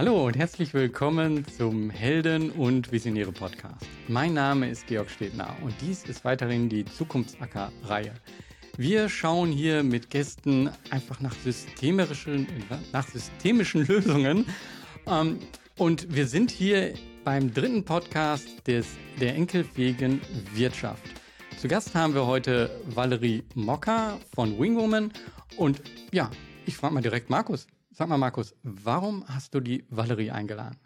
Hallo und herzlich willkommen zum Helden und Visionäre Podcast. Mein Name ist Georg Stedner und dies ist weiterhin die Zukunftsacker-Reihe. Wir schauen hier mit Gästen einfach nach systemischen, nach systemischen Lösungen. Ähm, und wir sind hier beim dritten Podcast des, der enkelfähigen Wirtschaft. Zu Gast haben wir heute Valerie Mocker von Wingwoman. Und ja, ich frage mal direkt Markus. Sag mal, Markus, warum hast du die Valerie eingeladen?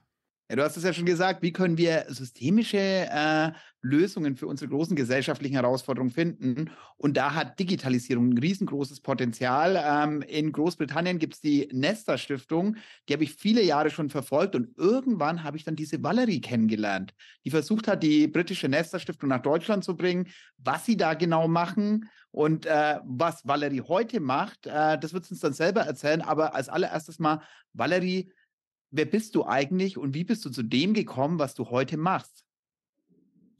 Du hast es ja schon gesagt, wie können wir systemische äh, Lösungen für unsere großen gesellschaftlichen Herausforderungen finden? Und da hat Digitalisierung ein riesengroßes Potenzial. Ähm, in Großbritannien gibt es die Nesta Stiftung, die habe ich viele Jahre schon verfolgt und irgendwann habe ich dann diese Valerie kennengelernt, die versucht hat, die britische Nesta Stiftung nach Deutschland zu bringen, was sie da genau machen und äh, was Valerie heute macht, äh, das wird uns dann selber erzählen. Aber als allererstes mal, Valerie, wer bist du eigentlich und wie bist du zu dem gekommen, was du heute machst?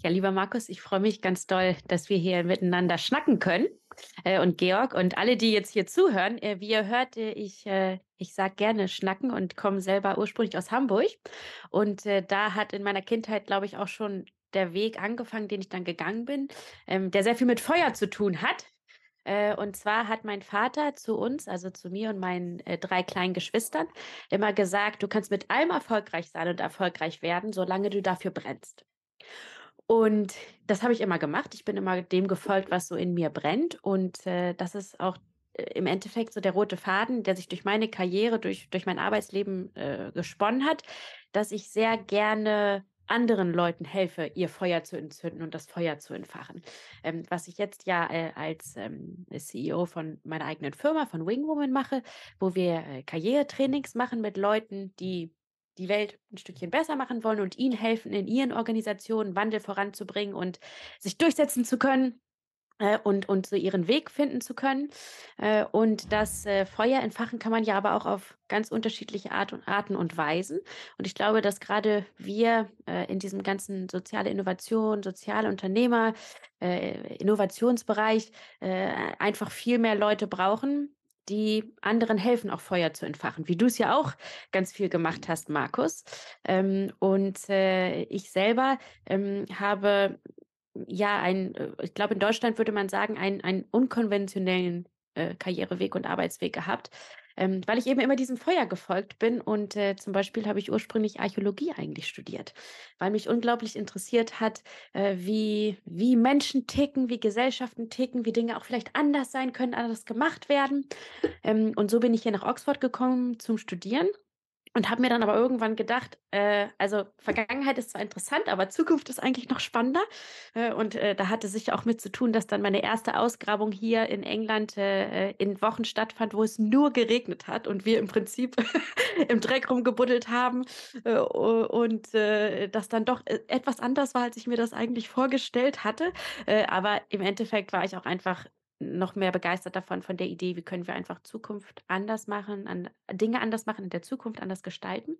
Ja, lieber Markus, ich freue mich ganz doll, dass wir hier miteinander schnacken können. Äh, und Georg und alle, die jetzt hier zuhören, äh, wie ihr hört, äh, ich, ich sage gerne schnacken und komme selber ursprünglich aus Hamburg. Und da hat in meiner Kindheit, glaube ich, auch schon der Weg angefangen, den ich dann gegangen bin, ähm, der sehr viel mit Feuer zu tun hat. Äh, und zwar hat mein Vater zu uns, also zu mir und meinen äh, drei kleinen Geschwistern, immer gesagt, du kannst mit allem erfolgreich sein und erfolgreich werden, solange du dafür brennst. Und das habe ich immer gemacht. Ich bin immer dem gefolgt, was so in mir brennt. Und äh, das ist auch äh, im Endeffekt so der rote Faden, der sich durch meine Karriere, durch, durch mein Arbeitsleben äh, gesponnen hat, dass ich sehr gerne anderen Leuten helfe, ihr Feuer zu entzünden und das Feuer zu entfachen. Ähm, was ich jetzt ja äh, als ähm, CEO von meiner eigenen Firma, von Wingwoman mache, wo wir äh, Karrieretrainings machen mit Leuten, die die Welt ein Stückchen besser machen wollen und ihnen helfen, in ihren Organisationen Wandel voranzubringen und sich durchsetzen zu können und, und so ihren Weg finden zu können. Äh, und das äh, Feuer entfachen kann man ja aber auch auf ganz unterschiedliche Art und, Arten und Weisen. Und ich glaube, dass gerade wir äh, in diesem ganzen soziale Innovation, soziale Unternehmer, äh, Innovationsbereich äh, einfach viel mehr Leute brauchen, die anderen helfen, auch Feuer zu entfachen, wie du es ja auch ganz viel gemacht hast, Markus. Ähm, und äh, ich selber ähm, habe ja, ein, äh, ich glaube, in Deutschland würde man sagen, einen, einen unkonventionellen äh, Karriereweg und Arbeitsweg gehabt, ähm, weil ich eben immer diesem Feuer gefolgt bin. Und äh, zum Beispiel habe ich ursprünglich Archäologie eigentlich studiert, weil mich unglaublich interessiert hat, äh, wie, wie Menschen ticken, wie Gesellschaften ticken, wie Dinge auch vielleicht anders sein können, anders gemacht werden. Ähm, und so bin ich hier nach Oxford gekommen zum Studieren und habe mir dann aber irgendwann gedacht, äh, also Vergangenheit ist zwar interessant, aber Zukunft ist eigentlich noch spannender. Äh, und äh, da hatte sich auch mit zu tun, dass dann meine erste Ausgrabung hier in England äh, in Wochen stattfand, wo es nur geregnet hat und wir im Prinzip im Dreck rumgebuddelt haben äh, und äh, das dann doch etwas anders war, als ich mir das eigentlich vorgestellt hatte. aber im Endeffekt war ich auch einfach noch mehr begeistert davon, von der Idee, wie können wir einfach Zukunft anders machen, an, Dinge anders machen, in der Zukunft anders gestalten.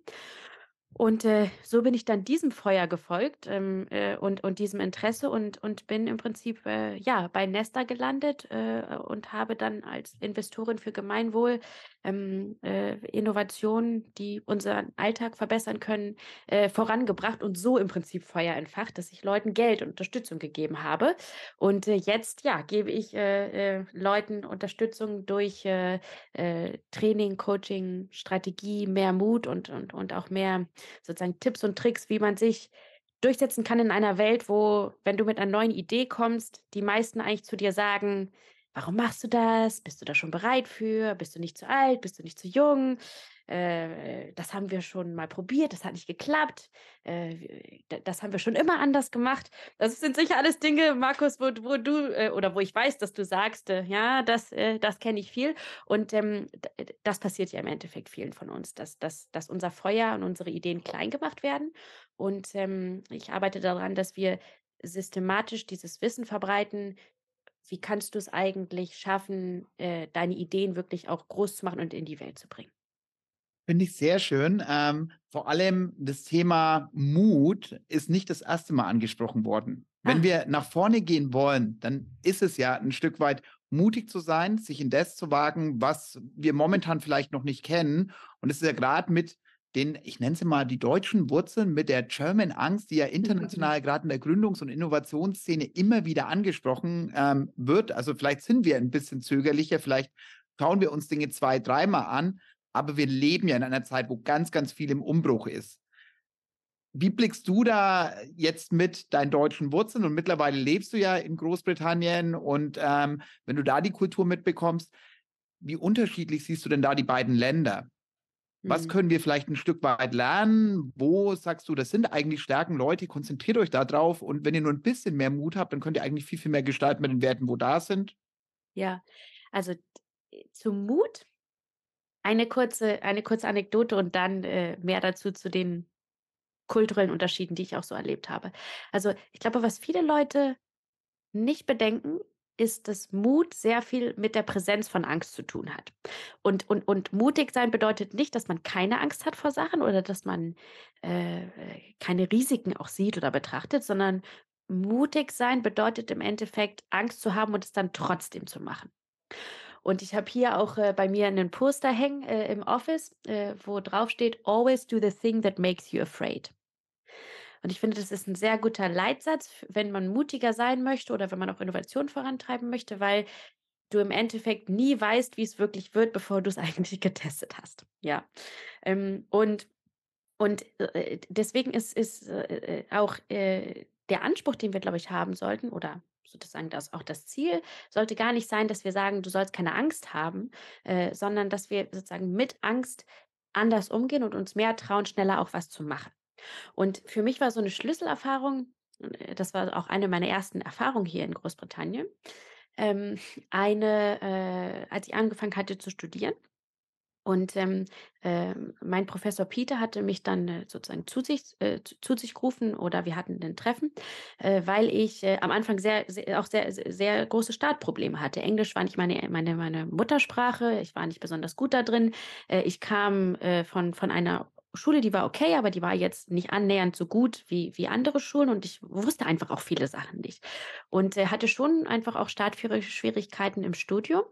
Und äh, so bin ich dann diesem Feuer gefolgt ähm, äh, und, und diesem Interesse und, und bin im Prinzip äh, ja, bei Nesta gelandet äh, und habe dann als Investorin für Gemeinwohl ähm, äh, Innovationen, die unseren Alltag verbessern können, äh, vorangebracht und so im Prinzip Feuer entfacht, dass ich Leuten Geld und Unterstützung gegeben habe. Und jetzt ja, gebe ich Leuten Unterstützung durch Training, Coaching, Strategie, mehr Mut und, und, und auch mehr sozusagen Tipps und Tricks, wie man sich durchsetzen kann in einer Welt, wo, wenn du mit einer neuen Idee kommst, die meisten eigentlich zu dir sagen, warum machst du das? Bist du da schon bereit für? Bist du nicht zu alt? Bist du nicht zu jung? Äh, das haben wir schon mal probiert, das hat nicht geklappt, äh, das haben wir schon immer anders gemacht. Das sind sicher alles Dinge, Markus, wo, wo du äh, oder wo ich weiß, dass du sagst, äh, ja, das, äh, das kenne ich viel. Und ähm, das passiert ja im Endeffekt vielen von uns, dass, dass, dass unser Feuer und unsere Ideen klein gemacht werden. Und ähm, ich arbeite daran, dass wir systematisch dieses Wissen verbreiten, wie kannst du es eigentlich schaffen, deine Ideen wirklich auch groß zu machen und in die Welt zu bringen? Finde ich sehr schön. Ähm, vor allem das Thema Mut ist nicht das erste Mal angesprochen worden. Ah. Wenn wir nach vorne gehen wollen, dann ist es ja ein Stück weit mutig zu sein, sich in das zu wagen, was wir momentan vielleicht noch nicht kennen. Und es ist ja gerade mit den, ich nenne sie mal, die deutschen Wurzeln mit der German Angst, die ja international gerade in der Gründungs- und Innovationsszene immer wieder angesprochen ähm, wird. Also vielleicht sind wir ein bisschen zögerlicher, vielleicht schauen wir uns Dinge zwei, dreimal an, aber wir leben ja in einer Zeit, wo ganz, ganz viel im Umbruch ist. Wie blickst du da jetzt mit deinen deutschen Wurzeln und mittlerweile lebst du ja in Großbritannien und ähm, wenn du da die Kultur mitbekommst, wie unterschiedlich siehst du denn da die beiden Länder? Was Mhm. können wir vielleicht ein Stück weit lernen? Wo sagst du, das sind eigentlich Stärken, Leute, konzentriert euch da drauf und wenn ihr nur ein bisschen mehr Mut habt, dann könnt ihr eigentlich viel, viel mehr gestalten mit den Werten, wo da sind. Ja, also zum Mut eine kurze, eine kurze Anekdote und dann äh, mehr dazu zu den kulturellen Unterschieden, die ich auch so erlebt habe. Also ich glaube, was viele Leute nicht bedenken, ist, dass Mut sehr viel mit der Präsenz von Angst zu tun hat. Und, und, und mutig sein bedeutet nicht, dass man keine Angst hat vor Sachen oder dass man äh, keine Risiken auch sieht oder betrachtet, sondern mutig sein bedeutet im Endeffekt Angst zu haben und es dann trotzdem zu machen. Und ich habe hier auch äh, bei mir einen Poster hängen äh, im Office, äh, wo drauf steht, Always do the thing that makes you afraid. Und ich finde, das ist ein sehr guter Leitsatz, wenn man mutiger sein möchte oder wenn man auch Innovation vorantreiben möchte, weil du im Endeffekt nie weißt, wie es wirklich wird, bevor du es eigentlich getestet hast. Ja. Ähm, und und äh, deswegen ist, ist äh, äh, auch äh, der Anspruch, den wir, glaube ich, haben sollten, oder sozusagen das, auch das Ziel, sollte gar nicht sein, dass wir sagen, du sollst keine Angst haben, äh, sondern dass wir sozusagen mit Angst anders umgehen und uns mehr trauen, schneller auch was zu machen. Und für mich war so eine Schlüsselerfahrung, äh, das war auch eine meiner ersten Erfahrungen hier in Großbritannien, ähm, eine, äh, als ich angefangen hatte zu studieren. Und ähm, ähm, mein Professor Peter hatte mich dann äh, sozusagen zu sich, äh, zu, sich gerufen oder wir hatten ein Treffen, äh, weil ich äh, am Anfang sehr, sehr, auch sehr, sehr, große Startprobleme hatte. Englisch war nicht meine, meine, meine Muttersprache, ich war nicht besonders gut da drin. Äh, ich kam äh, von, von einer Schule, die war okay, aber die war jetzt nicht annähernd so gut wie, wie andere Schulen und ich wusste einfach auch viele Sachen nicht. Und äh, hatte schon einfach auch Startschwierigkeiten im Studium.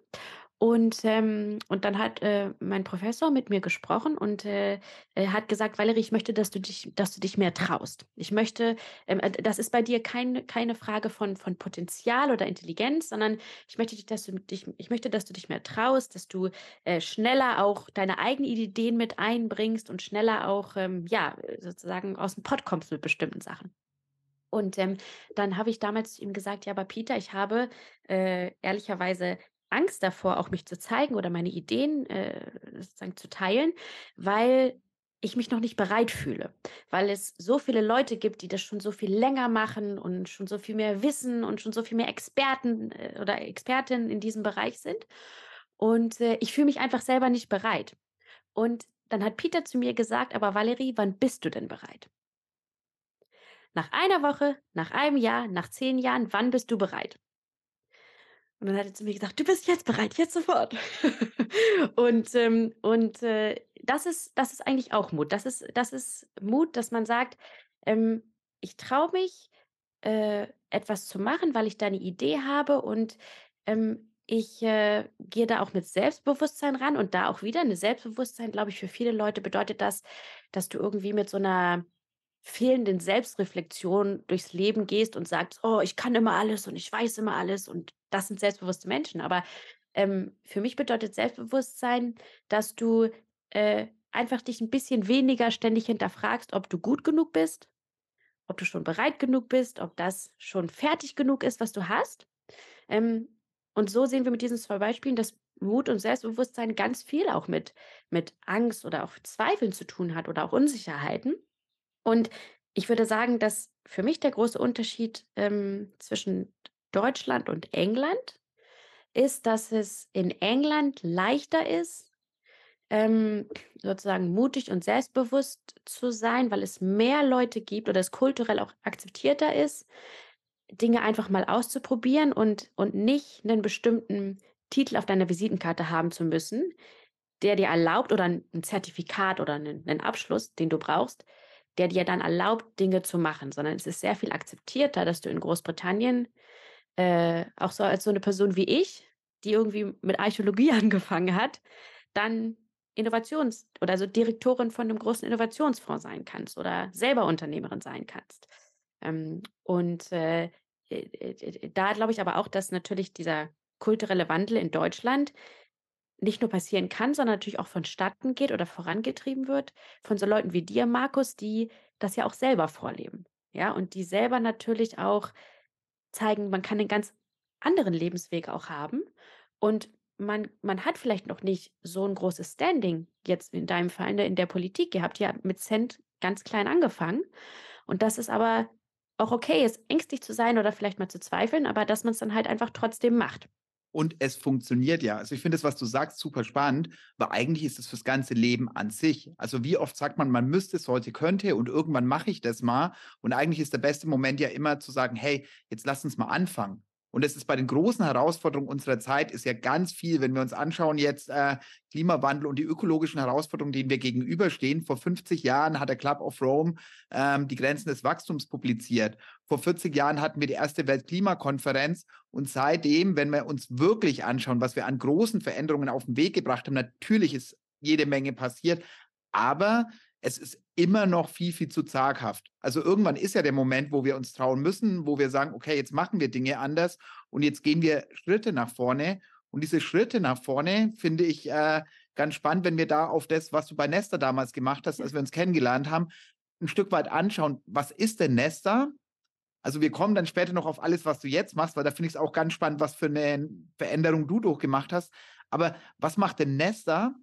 Und, ähm, und dann hat äh, mein Professor mit mir gesprochen und äh, er hat gesagt, Valerie, ich möchte, dass du dich, dass du dich mehr traust. Ich möchte, ähm, äh, das ist bei dir kein, keine Frage von, von Potenzial oder Intelligenz, sondern ich möchte, dass du dich, ich möchte, dass du dich mehr traust, dass du äh, schneller auch deine eigenen Ideen mit einbringst und schneller auch, ähm, ja, sozusagen aus dem Pott kommst mit bestimmten Sachen. Und ähm, dann habe ich damals zu ihm gesagt, ja, aber Peter, ich habe äh, ehrlicherweise Angst davor, auch mich zu zeigen oder meine Ideen äh, sozusagen zu teilen, weil ich mich noch nicht bereit fühle, weil es so viele Leute gibt, die das schon so viel länger machen und schon so viel mehr wissen und schon so viel mehr Experten äh, oder Expertinnen in diesem Bereich sind. Und äh, ich fühle mich einfach selber nicht bereit. Und dann hat Peter zu mir gesagt, aber Valerie, wann bist du denn bereit? Nach einer Woche, nach einem Jahr, nach zehn Jahren, wann bist du bereit? Und dann hat er zu mir gesagt: „Du bist jetzt bereit, jetzt sofort.“ Und, ähm und, äh, das ist das ist eigentlich auch Mut. Das ist das ist Mut, dass man sagt, ähm: „Ich traue mich, äh, etwas zu machen, weil ich da 'ne Idee habe und, ähm, ich, äh, gehe da auch mit Selbstbewusstsein ran.“ Und da auch wieder 'ne Selbstbewusstsein, glaube ich, für viele Leute bedeutet das, dass du irgendwie mit so 'ner fehlenden Selbstreflexion durchs Leben gehst und sagst: „Oh, ich kann immer alles und ich weiß immer alles“ und das sind selbstbewusste Menschen. Aber, ähm, für mich bedeutet Selbstbewusstsein, dass du, äh, einfach dich ein bisschen weniger ständig hinterfragst, ob du gut genug bist, ob du schon bereit genug bist, ob das schon fertig genug ist, was du hast. Ähm, und so sehen wir mit diesen 2 Beispielen, dass Mut und Selbstbewusstsein ganz viel auch mit mit Angst oder auch Zweifeln zu tun hat oder auch Unsicherheiten. Und ich würde sagen, dass für mich der große Unterschied, ähm, zwischen Deutschland und England ist, dass es in England leichter ist, ähm, sozusagen mutig und selbstbewusst zu sein, weil es mehr Leute gibt oder es kulturell auch akzeptierter ist, Dinge einfach mal auszuprobieren und und nicht einen bestimmten Titel auf deiner Visitenkarte haben zu müssen, der dir erlaubt oder ein Zertifikat oder einen 'nen Abschluss, den du brauchst, der dir dann erlaubt, Dinge zu machen, sondern es ist sehr viel akzeptierter, dass du in Großbritannien, äh, auch so als so eine Person wie ich, die irgendwie mit Archäologie angefangen hat, dann Innovations- oder also Direktorin von einem großen Innovationsfonds sein kannst oder selber Unternehmerin sein kannst. Ähm, und äh, äh, äh, da glaube ich aber auch, dass natürlich dieser kulturelle Wandel in Deutschland nicht nur passieren kann, sondern natürlich auch vonstatten geht oder vorangetrieben wird von so Leuten wie dir, Markus, die das ja auch selber vorleben. Ja, und die selber natürlich auch zeigen, man kann einen ganz anderen Lebensweg auch haben. Und man, man hat vielleicht noch nicht so ein großes Standing jetzt in deinem Fall in der, in der Politik. Ihr habt ja mit Cent ganz klein angefangen. Und das ist aber auch okay ist, ängstlich zu sein oder vielleicht mal zu zweifeln, aber dass man es dann halt einfach trotzdem macht. Und es funktioniert ja. Also ich finde das, was du sagst, super spannend, weil eigentlich ist es fürs ganze Leben an sich. Also wie oft sagt man, man müsste, sollte, könnte und irgendwann mache ich das mal. Und eigentlich ist der beste Moment ja immer zu sagen, hey, jetzt lass uns mal anfangen. Und das ist bei den großen Herausforderungen unserer Zeit, ist ja ganz viel, wenn wir uns anschauen, jetzt äh, Klimawandel und die ökologischen Herausforderungen, denen wir gegenüberstehen. Vor 50 Jahren hat der Club of Rome ähm, die Grenzen des Wachstums publiziert. Vor 40 Jahren hatten wir die erste Weltklimakonferenz. Und seitdem, wenn wir uns wirklich anschauen, was wir an großen Veränderungen auf den Weg gebracht haben, natürlich ist jede Menge passiert. Aber es ist immer noch viel, viel zu zaghaft. Also irgendwann ist ja der Moment, wo wir uns trauen müssen, wo wir sagen, okay, jetzt machen wir Dinge anders und jetzt gehen wir Schritte nach vorne. Und diese Schritte nach vorne finde ich äh, ganz spannend, wenn wir da auf das, was du bei Nesta damals gemacht hast, als wir uns kennengelernt haben, ein Stück weit anschauen, was ist denn Nesta? Also wir kommen dann später noch auf alles, was du jetzt machst, weil da finde ich es auch ganz spannend, was für eine Veränderung du durchgemacht hast. Aber was macht denn Nesta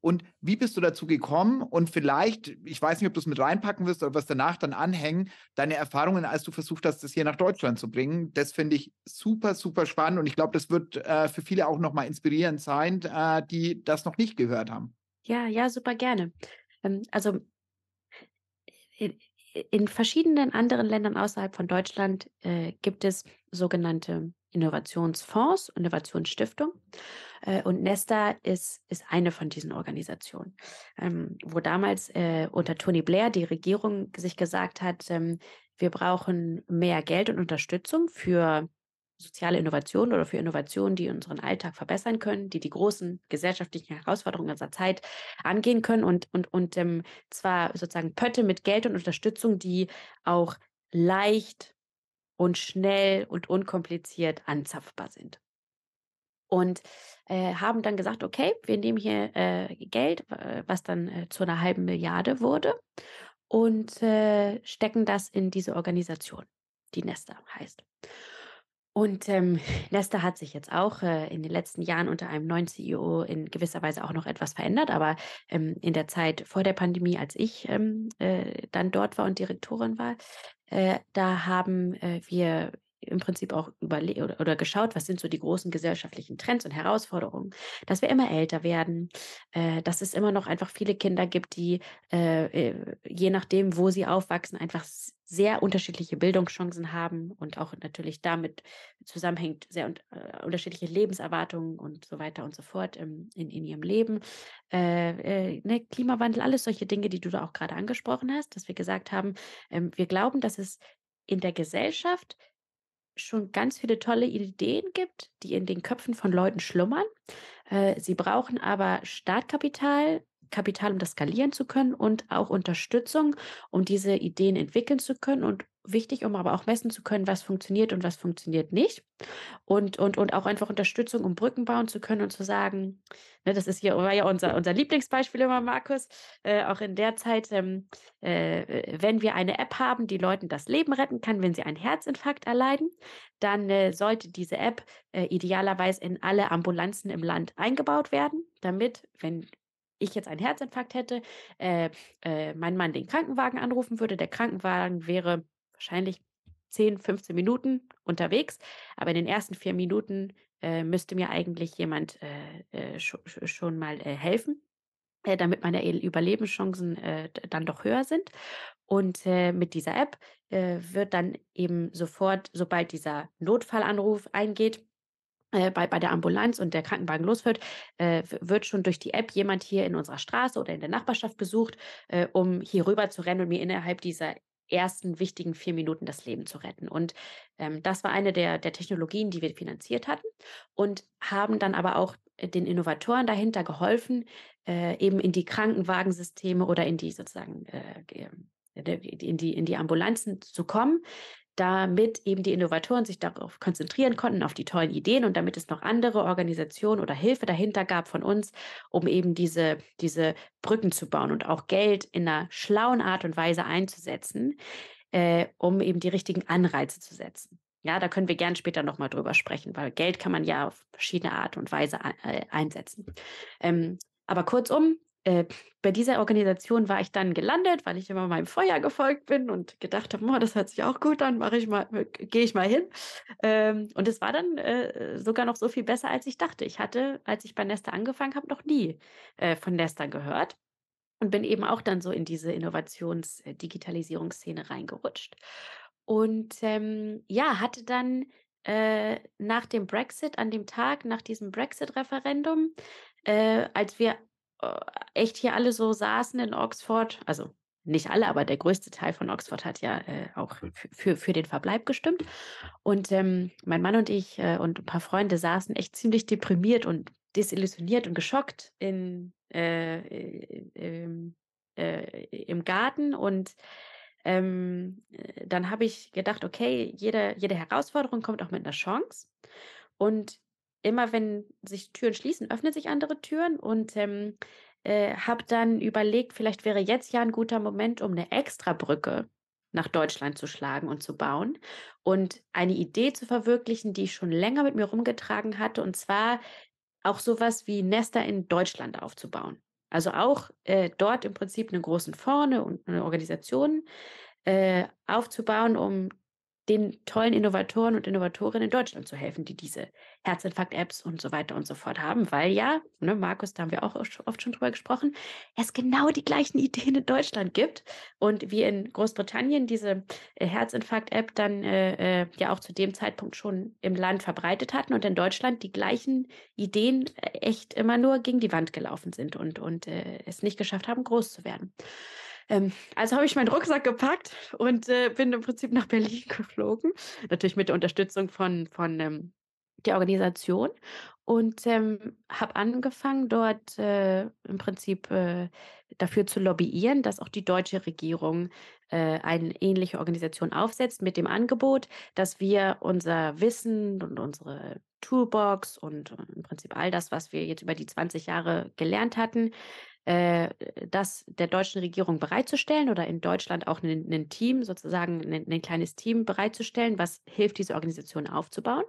und wie bist du dazu gekommen? Und vielleicht, ich weiß nicht, ob du es mit reinpacken wirst oder was danach dann anhängen, deine Erfahrungen, als du versucht hast, das hier nach Deutschland zu bringen. Das finde ich super, super spannend. Und ich glaube, das wird äh, für viele auch nochmal inspirierend sein, äh, die das noch nicht gehört haben. Ja, ja, super gerne. Ähm, also in, verschiedenen anderen Ländern außerhalb von Deutschland äh, gibt es sogenannte Innovationsfonds, Innovationsstiftung. Äh, und Nesta ist, ist eine von diesen Organisationen, ähm, wo damals äh, unter Tony Blair die Regierung sich gesagt hat, ähm, wir brauchen mehr Geld und Unterstützung für soziale Innovationen oder für Innovationen, die unseren Alltag verbessern können, die die großen gesellschaftlichen Herausforderungen unserer Zeit angehen können und, und, und ähm, zwar sozusagen Pötte mit Geld und Unterstützung, die auch leicht und schnell und unkompliziert anzapfbar sind. Und äh, haben dann gesagt, okay, wir nehmen hier äh, Geld, was dann äh, zu einer halben Milliarde wurde, und äh, stecken das in diese Organisation, die Nesta heißt. Und ähm, Nesta hat sich jetzt auch äh, in den letzten Jahren unter einem neuen CEO in gewisser Weise auch noch etwas verändert. Aber ähm, in der Zeit vor der Pandemie, als ich ähm, äh, dann dort war und Direktorin war, äh, da haben äh, wir im Prinzip auch überlegt oder, oder, geschaut, was sind so die großen gesellschaftlichen Trends und Herausforderungen, dass wir immer älter werden, äh, dass es immer noch einfach viele Kinder gibt, die äh, äh je nachdem, wo sie aufwachsen, einfach sehr unterschiedliche Bildungschancen haben und auch natürlich damit zusammenhängt sehr äh, unterschiedliche Lebenserwartungen und so weiter und so fort ähm, in, in ihrem Leben. Äh, äh, ne, Klimawandel, alles solche Dinge, die du da auch gerade angesprochen hast, dass wir gesagt haben, ähm, wir glauben, dass es in der Gesellschaft schon ganz viele tolle Ideen gibt, die in den Köpfen von Leuten schlummern. Äh, sie brauchen aber Startkapital, Kapital, um das skalieren zu können und auch Unterstützung, um diese Ideen entwickeln zu können und wichtig, um aber auch messen zu können, was funktioniert und was funktioniert nicht. Und, und, und auch einfach Unterstützung, um Brücken bauen zu können und zu sagen, ne, das ist hier, war ja unser, unser Lieblingsbeispiel immer, Markus, äh, auch in der Zeit, ähm, äh, wenn wir eine App haben, die Leuten das Leben retten kann, wenn sie einen Herzinfarkt erleiden, dann äh, sollte diese App äh, idealerweise in alle Ambulanzen im Land eingebaut werden, damit, wenn ich jetzt einen Herzinfarkt hätte, äh, äh, mein Mann den Krankenwagen anrufen würde. Der Krankenwagen wäre wahrscheinlich 10, 15 Minuten unterwegs, aber in den ersten vier Minuten äh, müsste mir eigentlich jemand äh, äh, sch schon mal äh, helfen, damit meine Überlebenschancen dann doch höher sind. Und mit dieser App wird dann eben sofort, sobald dieser Notfallanruf eingeht, äh, bei, bei der Ambulanz und der Krankenwagen losfährt, äh, wird schon durch die App jemand hier in unserer Straße oder in der Nachbarschaft gesucht, äh, um hier rüber zu rennen und mir innerhalb dieser ersten wichtigen vier Minuten das Leben zu retten. Und ähm, das war eine der, der Technologien, die wir finanziert hatten und haben dann aber auch den Innovatoren dahinter geholfen, äh, eben in die Krankenwagensysteme oder in die sozusagen äh, in die, in die Ambulanzen zu kommen, damit eben die Innovatoren sich darauf konzentrieren konnten, auf die tollen Ideen und damit es noch andere Organisationen oder Hilfe dahinter gab von uns, um eben diese, diese Brücken zu bauen und auch Geld in einer schlauen Art und Weise einzusetzen, äh, um eben die richtigen Anreize zu setzen. Ja, da können wir gern später nochmal drüber sprechen, weil Geld kann man ja auf verschiedene Art und Weise äh, einsetzen. Ähm, aber kurzum, äh, bei dieser Organisation war ich dann gelandet, weil ich immer meinem Feuer gefolgt bin und gedacht habe, das hört sich auch gut an, mache ich mal, äh, gehe ich mal hin. Ähm, und es war dann äh, sogar noch so viel besser, als ich dachte. Ich hatte, als ich bei Nesta angefangen habe, noch nie äh, von Nesta gehört und bin eben auch dann so in diese Innovations-Digitalisierungsszene reingerutscht. Und ähm, ja, hatte dann äh, nach dem Brexit, an dem Tag nach diesem Brexit-Referendum, äh, als wir äh, echt hier alle so saßen in Oxford, also nicht alle, aber der größte Teil von Oxford hat ja äh, auch für, für den Verbleib gestimmt. Und ähm, mein Mann und ich äh, und ein paar Freunde saßen echt ziemlich deprimiert und desillusioniert und geschockt in, äh, im, äh, im Garten. Und ähm, dann habe ich gedacht, okay, jede, jede Herausforderung kommt auch mit einer Chance. Und immer wenn sich Türen schließen, öffnen sich andere Türen und ähm, äh, habe dann überlegt, vielleicht wäre jetzt ja ein guter Moment, um eine Extrabrücke nach Deutschland zu schlagen und zu bauen und eine Idee zu verwirklichen, die ich schon länger mit mir rumgetragen hatte, und zwar auch sowas wie Nester in Deutschland aufzubauen. Also auch äh, dort im Prinzip einen großen Fonds und eine Organisation äh, aufzubauen, um den tollen Innovatoren und Innovatorinnen in Deutschland zu helfen, die diese Herzinfarkt-Apps und so weiter und so fort haben, weil ja, ne, Markus, da haben wir auch oft schon drüber gesprochen, es genau die gleichen Ideen in Deutschland gibt und wir in Großbritannien diese äh, Herzinfarkt-App dann äh, äh, ja auch zu dem Zeitpunkt schon im Land verbreitet hatten und in Deutschland die gleichen Ideen äh, echt immer nur gegen die Wand gelaufen sind und, und äh, es nicht geschafft haben, groß zu werden. Ähm, also habe ich meinen Rucksack gepackt und äh, bin im Prinzip nach Berlin geflogen. Natürlich mit der Unterstützung von, von ähm, der Organisation und ähm, habe angefangen, dort äh, im Prinzip äh, dafür zu lobbyieren, dass auch die deutsche Regierung äh, eine ähnliche Organisation aufsetzt mit dem Angebot, dass wir unser Wissen und unsere Toolbox und äh, im Prinzip all das, was wir jetzt über die 20 Jahre gelernt hatten, äh, das der deutschen Regierung bereitzustellen oder in Deutschland auch ein Team, sozusagen ein kleines Team bereitzustellen, was hilft, diese Organisation aufzubauen.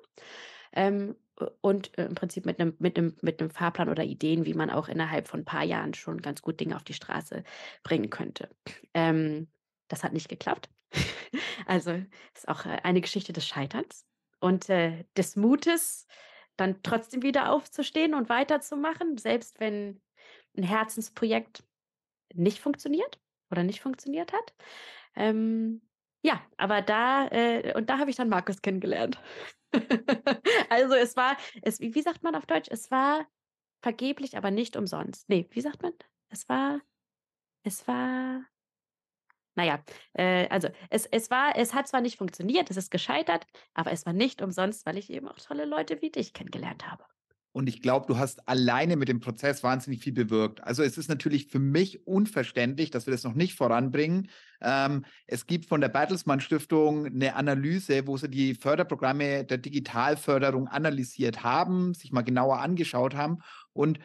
Ähm, und äh, im Prinzip mit einem, mit, einem, mit einem Fahrplan oder Ideen, wie man auch innerhalb von ein paar Jahren schon ganz gut Dinge auf die Straße bringen könnte. Ähm, das hat nicht geklappt. also ist auch äh, eine Geschichte des Scheiterns und äh, des Mutes, dann trotzdem wieder aufzustehen und weiterzumachen, selbst wenn ein Herzensprojekt nicht funktioniert oder nicht funktioniert hat. Ähm, ja, aber da, äh, und da habe ich dann Markus kennengelernt. also es war, es, wie sagt man auf Deutsch? Es war vergeblich, aber nicht umsonst. Nee, wie sagt man? Es war, es war, naja, äh, also es, es war, es hat zwar nicht funktioniert, es ist gescheitert, aber es war nicht umsonst, weil ich eben auch tolle Leute wie dich kennengelernt habe. Und ich glaube, du hast alleine mit dem Prozess wahnsinnig viel bewirkt. Also es ist natürlich für mich unverständlich, dass wir das noch nicht voranbringen. Ähm, es gibt von der Bertelsmann Stiftung eine Analyse, wo sie die Förderprogramme der Digitalförderung analysiert haben, sich mal genauer angeschaut haben. Und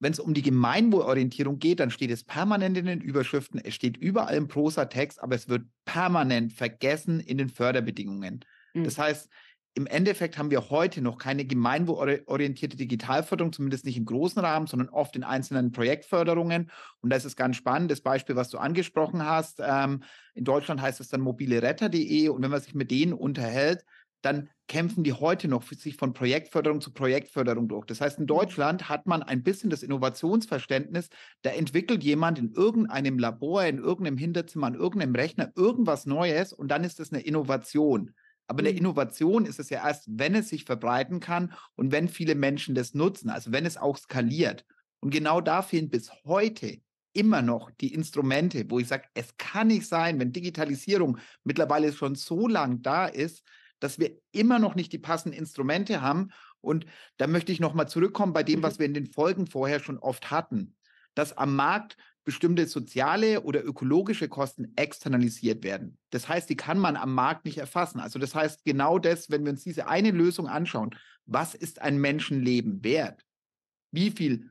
wenn es um die Gemeinwohlorientierung geht, dann steht es permanent in den Überschriften, es steht überall im Prosa-Text, aber es wird permanent vergessen in den Förderbedingungen. Mhm. Das heißt, im Endeffekt haben wir heute noch keine gemeinwohlorientierte Digitalförderung, zumindest nicht im großen Rahmen, sondern oft in einzelnen Projektförderungen. Und das ist ganz spannend. Das Beispiel, was du angesprochen hast, ähm, in Deutschland heißt es dann mobileretter.de. Und wenn man sich mit denen unterhält, dann kämpfen die heute noch für sich von Projektförderung zu Projektförderung durch. Das heißt, in mhm. Deutschland hat man ein bisschen das Innovationsverständnis, da entwickelt jemand in irgendeinem Labor, in irgendeinem Hinterzimmer, an irgendeinem Rechner irgendwas Neues und dann ist das eine Innovation. Aber eine mhm. Innovation ist es ja erst, wenn es sich verbreiten kann und wenn viele Menschen das nutzen, also wenn es auch skaliert. Und genau da fehlen bis heute immer noch die Instrumente, wo ich sage, es kann nicht sein, wenn Digitalisierung mittlerweile schon so lang da ist, dass wir immer noch nicht die passenden Instrumente haben. Und da möchte ich nochmal zurückkommen bei dem, was mhm. wir in den Folgen vorher schon oft hatten. dass am Markt bestimmte soziale oder ökologische Kosten externalisiert werden. Das heißt, die kann man am Markt nicht erfassen. Also das heißt, genau das, wenn wir uns diese eine Lösung anschauen, was ist ein Menschenleben wert? Wie viel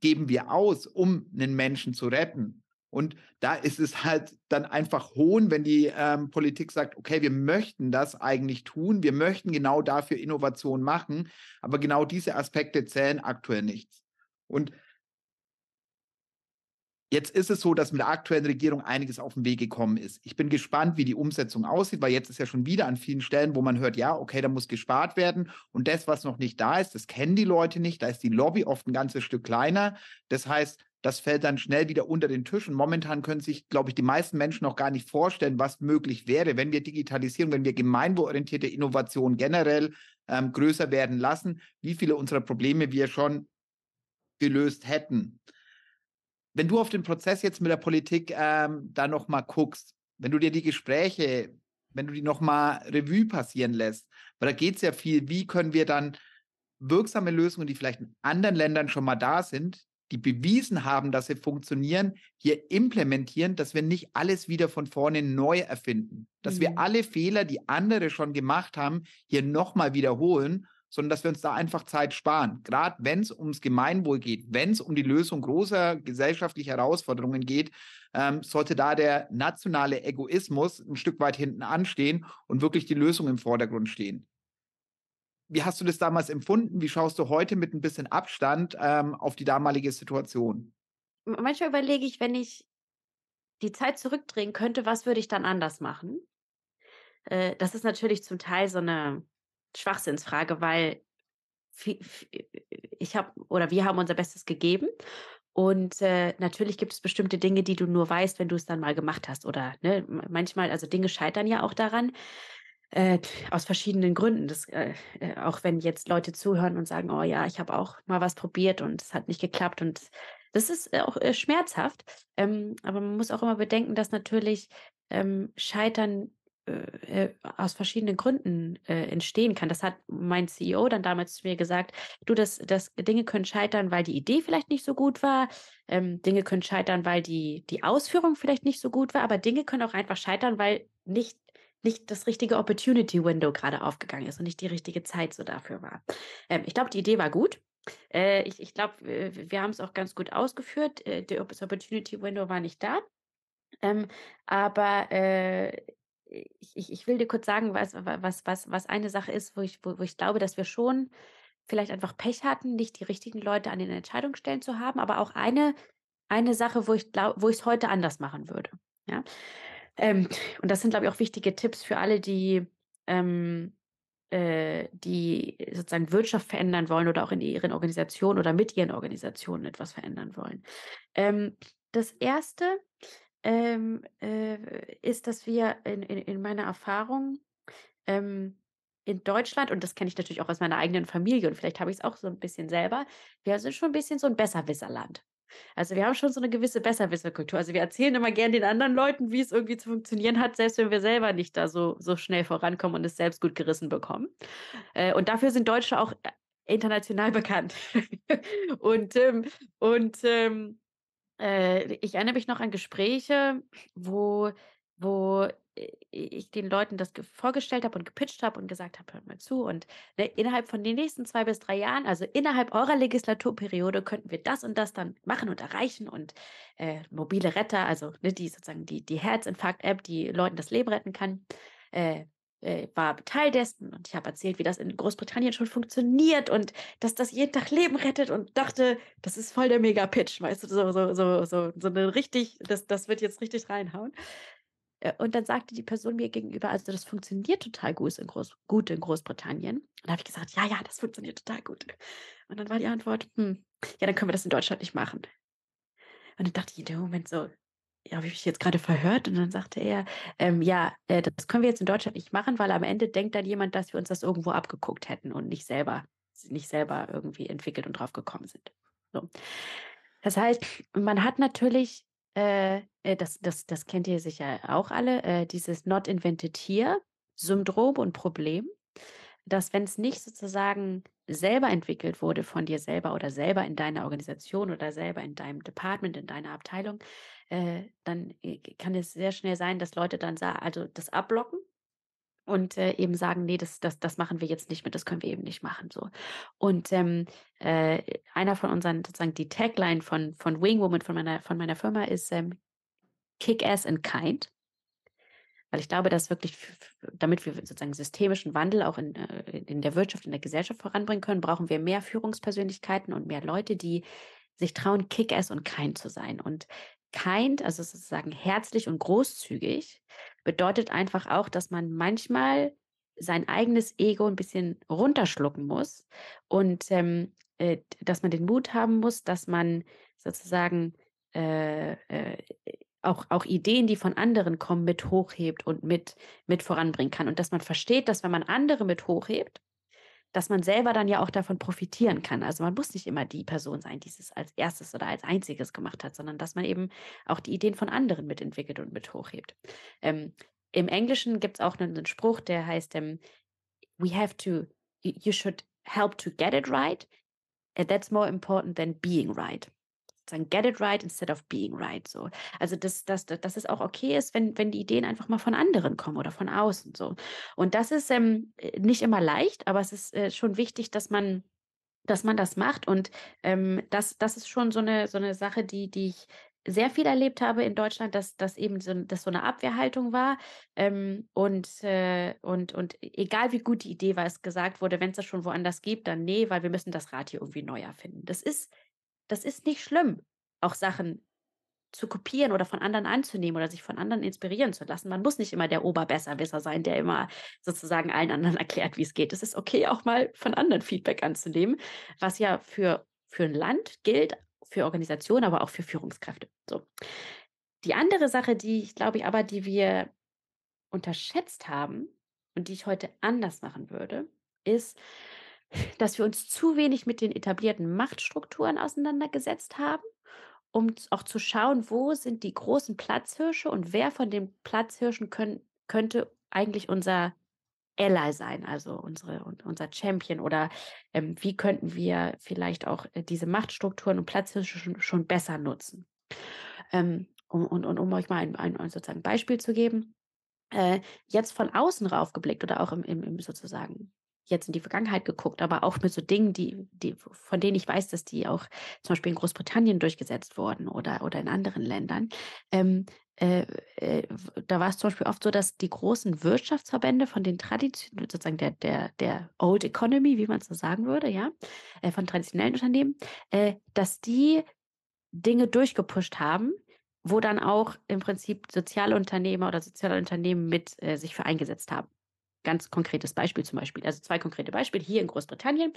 geben wir aus, um einen Menschen zu retten? Und da ist es halt dann einfach Hohn, wenn die ähm, Politik sagt, okay, wir möchten das eigentlich tun, wir möchten genau dafür Innovation machen, aber genau diese Aspekte zählen aktuell nichts. Und Jetzt ist es so, dass mit der aktuellen Regierung einiges auf den Weg gekommen ist. Ich bin gespannt, wie die Umsetzung aussieht, weil jetzt ist ja schon wieder an vielen Stellen, wo man hört, ja, okay, da muss gespart werden. Und das, was noch nicht da ist, das kennen die Leute nicht. Da ist die Lobby oft ein ganzes Stück kleiner. Das heißt, das fällt dann schnell wieder unter den Tisch. Und momentan können sich, glaube ich, die meisten Menschen noch gar nicht vorstellen, was möglich wäre, wenn wir digitalisieren, wenn wir gemeinwohlorientierte Innovation generell ähm, größer werden lassen, wie viele unserer Probleme wir schon gelöst hätten wenn du auf den Prozess jetzt mit der Politik ähm, da nochmal guckst, wenn du dir die Gespräche, wenn du die nochmal Revue passieren lässt, weil da geht es ja viel, wie können wir dann wirksame Lösungen, die vielleicht in anderen Ländern schon mal da sind, die bewiesen haben, dass sie funktionieren, hier implementieren, dass wir nicht alles wieder von vorne neu erfinden, dass mhm. wir alle Fehler, die andere schon gemacht haben, hier nochmal wiederholen sondern dass wir uns da einfach Zeit sparen. Gerade wenn es ums Gemeinwohl geht, wenn es um die Lösung großer gesellschaftlicher Herausforderungen geht, ähm, sollte da der nationale Egoismus ein Stück weit hinten anstehen und wirklich die Lösung im Vordergrund stehen. Wie hast du das damals empfunden? Wie schaust du heute mit ein bisschen Abstand ähm, auf die damalige Situation? Manchmal überlege ich, wenn ich die Zeit zurückdrehen könnte, was würde ich dann anders machen? Äh, das ist natürlich zum Teil so eine Schwachsinnsfrage, weil ich habe oder wir haben unser Bestes gegeben. Und äh, natürlich gibt es bestimmte Dinge, die du nur weißt, wenn du es dann mal gemacht hast. Oder ne, manchmal, also Dinge scheitern ja auch daran, äh, aus verschiedenen Gründen. Das, äh, äh auch wenn jetzt Leute zuhören und sagen, oh ja, ich habe auch mal was probiert und es hat nicht geklappt. Und das ist auch äh, schmerzhaft. Ähm, aber man muss auch immer bedenken, dass natürlich ähm, Scheitern äh, äh, aus verschiedenen Gründen äh, entstehen kann. Das hat mein CEO dann damals zu mir gesagt, du, das, das Dinge können scheitern, weil die Idee vielleicht nicht so gut war, ähm, Dinge können scheitern, weil die, die Ausführung vielleicht nicht so gut war, aber Dinge können auch einfach scheitern, weil nicht, nicht das richtige Opportunity Window gerade aufgegangen ist und nicht die richtige Zeit so dafür war. Ähm, ich glaube, die Idee war gut. Äh, ich ich glaube, wir haben es auch ganz gut ausgeführt. Äh, das Opportunity Window war nicht da. Ähm, aber äh, ich, ich, ich will dir kurz sagen, was, was, was, was eine Sache ist, wo ich, wo, wo ich glaube, dass wir schon vielleicht einfach Pech hatten, nicht die richtigen Leute an den Entscheidungsstellen zu haben, aber auch eine, eine Sache, wo ich glaube, wo ich es heute anders machen würde. Ja? Ähm, und das sind, glaube ich, auch wichtige Tipps für alle, die, ähm, äh, die sozusagen Wirtschaft verändern wollen oder auch in ihren Organisationen oder mit ihren Organisationen etwas verändern wollen. Ähm, das erste ähm, äh, ist, dass wir in, in, in meiner Erfahrung ähm, in Deutschland, und das kenne ich natürlich auch aus meiner eigenen Familie und vielleicht habe ich es auch so ein bisschen selber, wir sind schon ein bisschen so ein Besserwisserland. Also wir haben schon so eine gewisse Besserwisserkultur. Also wir erzählen immer gern den anderen Leuten, wie es irgendwie zu funktionieren hat, selbst wenn wir selber nicht da so, so schnell vorankommen und es selbst gut gerissen bekommen. Äh, und dafür sind Deutsche auch äh, international bekannt. und ähm, und ähm, äh, ich erinnere mich noch an Gespräche, wo wo ich den Leuten das vorgestellt habe und gepitcht habe und gesagt habe: „Hört mal zu und, ne, innerhalb von den nächsten zwei bis drei Jahren, also innerhalb eurer Legislaturperiode könnten wir das und das dann machen und erreichen und, äh, mobile Retter, also, ne, die sozusagen die die Herzinfarkt-App, die Leuten das Leben retten kann, äh, äh, war Teil dessen und ich habe erzählt, wie das in Großbritannien schon funktioniert und dass das jeden Tag Leben rettet und dachte, das ist voll der Mega-Pitch, weißt du, so, so, so, so, so eine richtig, das, das wird jetzt richtig reinhauen. Äh, und dann sagte die Person mir gegenüber, also das funktioniert total gut in, Groß, gut in Großbritannien. Und da habe ich gesagt, ja, ja, das funktioniert total gut. Und dann war die Antwort, hm, ja, dann können wir das in Deutschland nicht machen. Und dann dachte ich in dem Moment so, habe ich mich jetzt gerade verhört? Und dann sagte er, ähm, ja, äh, das können wir jetzt in Deutschland nicht machen, weil am Ende denkt dann jemand, dass wir uns das irgendwo abgeguckt hätten und nicht selber, nicht selber irgendwie entwickelt und drauf gekommen sind. So. Das heißt, man hat natürlich, äh, äh das, das, das kennt ihr sicher auch alle, äh, dieses Not Invented Here Syndrom und Problem. dass wenn es nicht sozusagen selber entwickelt wurde von dir selber oder selber in deiner Organisation oder selber in deinem Department, in deiner Abteilung, äh, dann äh, kann es sehr schnell sein, dass Leute dann sagen, also das abblocken und äh, eben sagen, nee, das, das, das machen wir jetzt nicht mit, das können wir eben nicht machen. So. Und ähm, äh, einer von unseren, sozusagen die Tagline von, von Wingwoman, von meiner, von meiner Firma ist ähm, Kick Ass and Kind. Weil ich glaube, dass wirklich, damit wir sozusagen systemischen Wandel auch in, äh, in der Wirtschaft, in der Gesellschaft voranbringen können, brauchen wir mehr Führungspersönlichkeiten und mehr Leute, die sich trauen, Kick-Ass und kind zu sein. Und kind, also sozusagen herzlich und großzügig, bedeutet einfach auch, dass man manchmal sein eigenes Ego ein bisschen runterschlucken muss und ähm, äh, dass man den Mut haben muss, dass man sozusagen äh, äh, auch, auch Ideen, die von anderen kommen, mit hochhebt und mit, mit voranbringen kann. Und dass man versteht, dass wenn man andere mit hochhebt, dass man selber dann ja auch davon profitieren kann. Also man muss nicht immer die Person sein, die es als erstes oder als einziges gemacht hat, sondern dass man eben auch die Ideen von anderen mitentwickelt und mit hochhebt. Ähm, Im Englischen gibt es auch einen, einen, Spruch, der heißt, ähm, we have to, you should help to get it right. And that's more important than being right sagen, get it right instead of being right. So. Also, dass, dass, dass es auch okay ist, wenn, wenn die Ideen einfach mal von anderen kommen oder von außen. So. Und das ist ähm, äh, nicht immer leicht, aber es ist äh, schon wichtig, dass man dass man das macht. Und ähm, das, das ist schon so eine, so eine Sache, die, die ich sehr viel erlebt habe in Deutschland, dass das eben so, dass so eine Abwehrhaltung war. Ähm, und, äh, und, und egal wie gut die Idee war, es gesagt wurde, wenn es das schon woanders gibt, dann nee, weil wir müssen das Rad hier irgendwie neu erfinden. Das ist das ist nicht schlimm, auch Sachen zu kopieren oder von anderen anzunehmen oder sich von anderen inspirieren zu lassen. Man muss nicht immer der Oberbesserwisser sein, der immer sozusagen allen anderen erklärt, wie es geht. Es ist okay, auch mal von anderen Feedback anzunehmen, was ja für, für ein Land gilt, für Organisationen, aber auch für Führungskräfte. So. Die andere Sache, die ich glaube ich aber, die wir unterschätzt haben und die ich heute anders machen würde, ist, dass wir uns zu wenig mit den etablierten Machtstrukturen auseinandergesetzt haben, um auch zu schauen, wo sind die großen Platzhirsche und wer von den Platzhirschen können, könnte eigentlich unser Ally sein, also unsere, unser Champion oder ähm, wie könnten wir vielleicht auch äh, diese Machtstrukturen und Platzhirsche schon, schon besser nutzen. Ähm, um, und, und um euch mal ein, ein, sozusagen Beispiel zu geben, äh, jetzt von außen raufgeblickt oder auch im, im, im sozusagen jetzt in die Vergangenheit geguckt, aber auch mit so Dingen, die, die, von denen ich weiß, dass die auch zum Beispiel in Großbritannien durchgesetzt wurden oder, oder in anderen Ländern. Ähm, äh, äh, da war es zum Beispiel oft so, dass die großen Wirtschaftsverbände von den traditionellen, sozusagen der, der, der Old Economy, wie man es so sagen würde, ja, äh, von traditionellen Unternehmen, äh, dass die Dinge durchgepusht haben, wo dann auch im Prinzip Sozialunternehmer oder soziale Unternehmen mit äh, sich für eingesetzt haben ganz konkretes Beispiel zum Beispiel, also zwei konkrete Beispiele. Hier in Großbritannien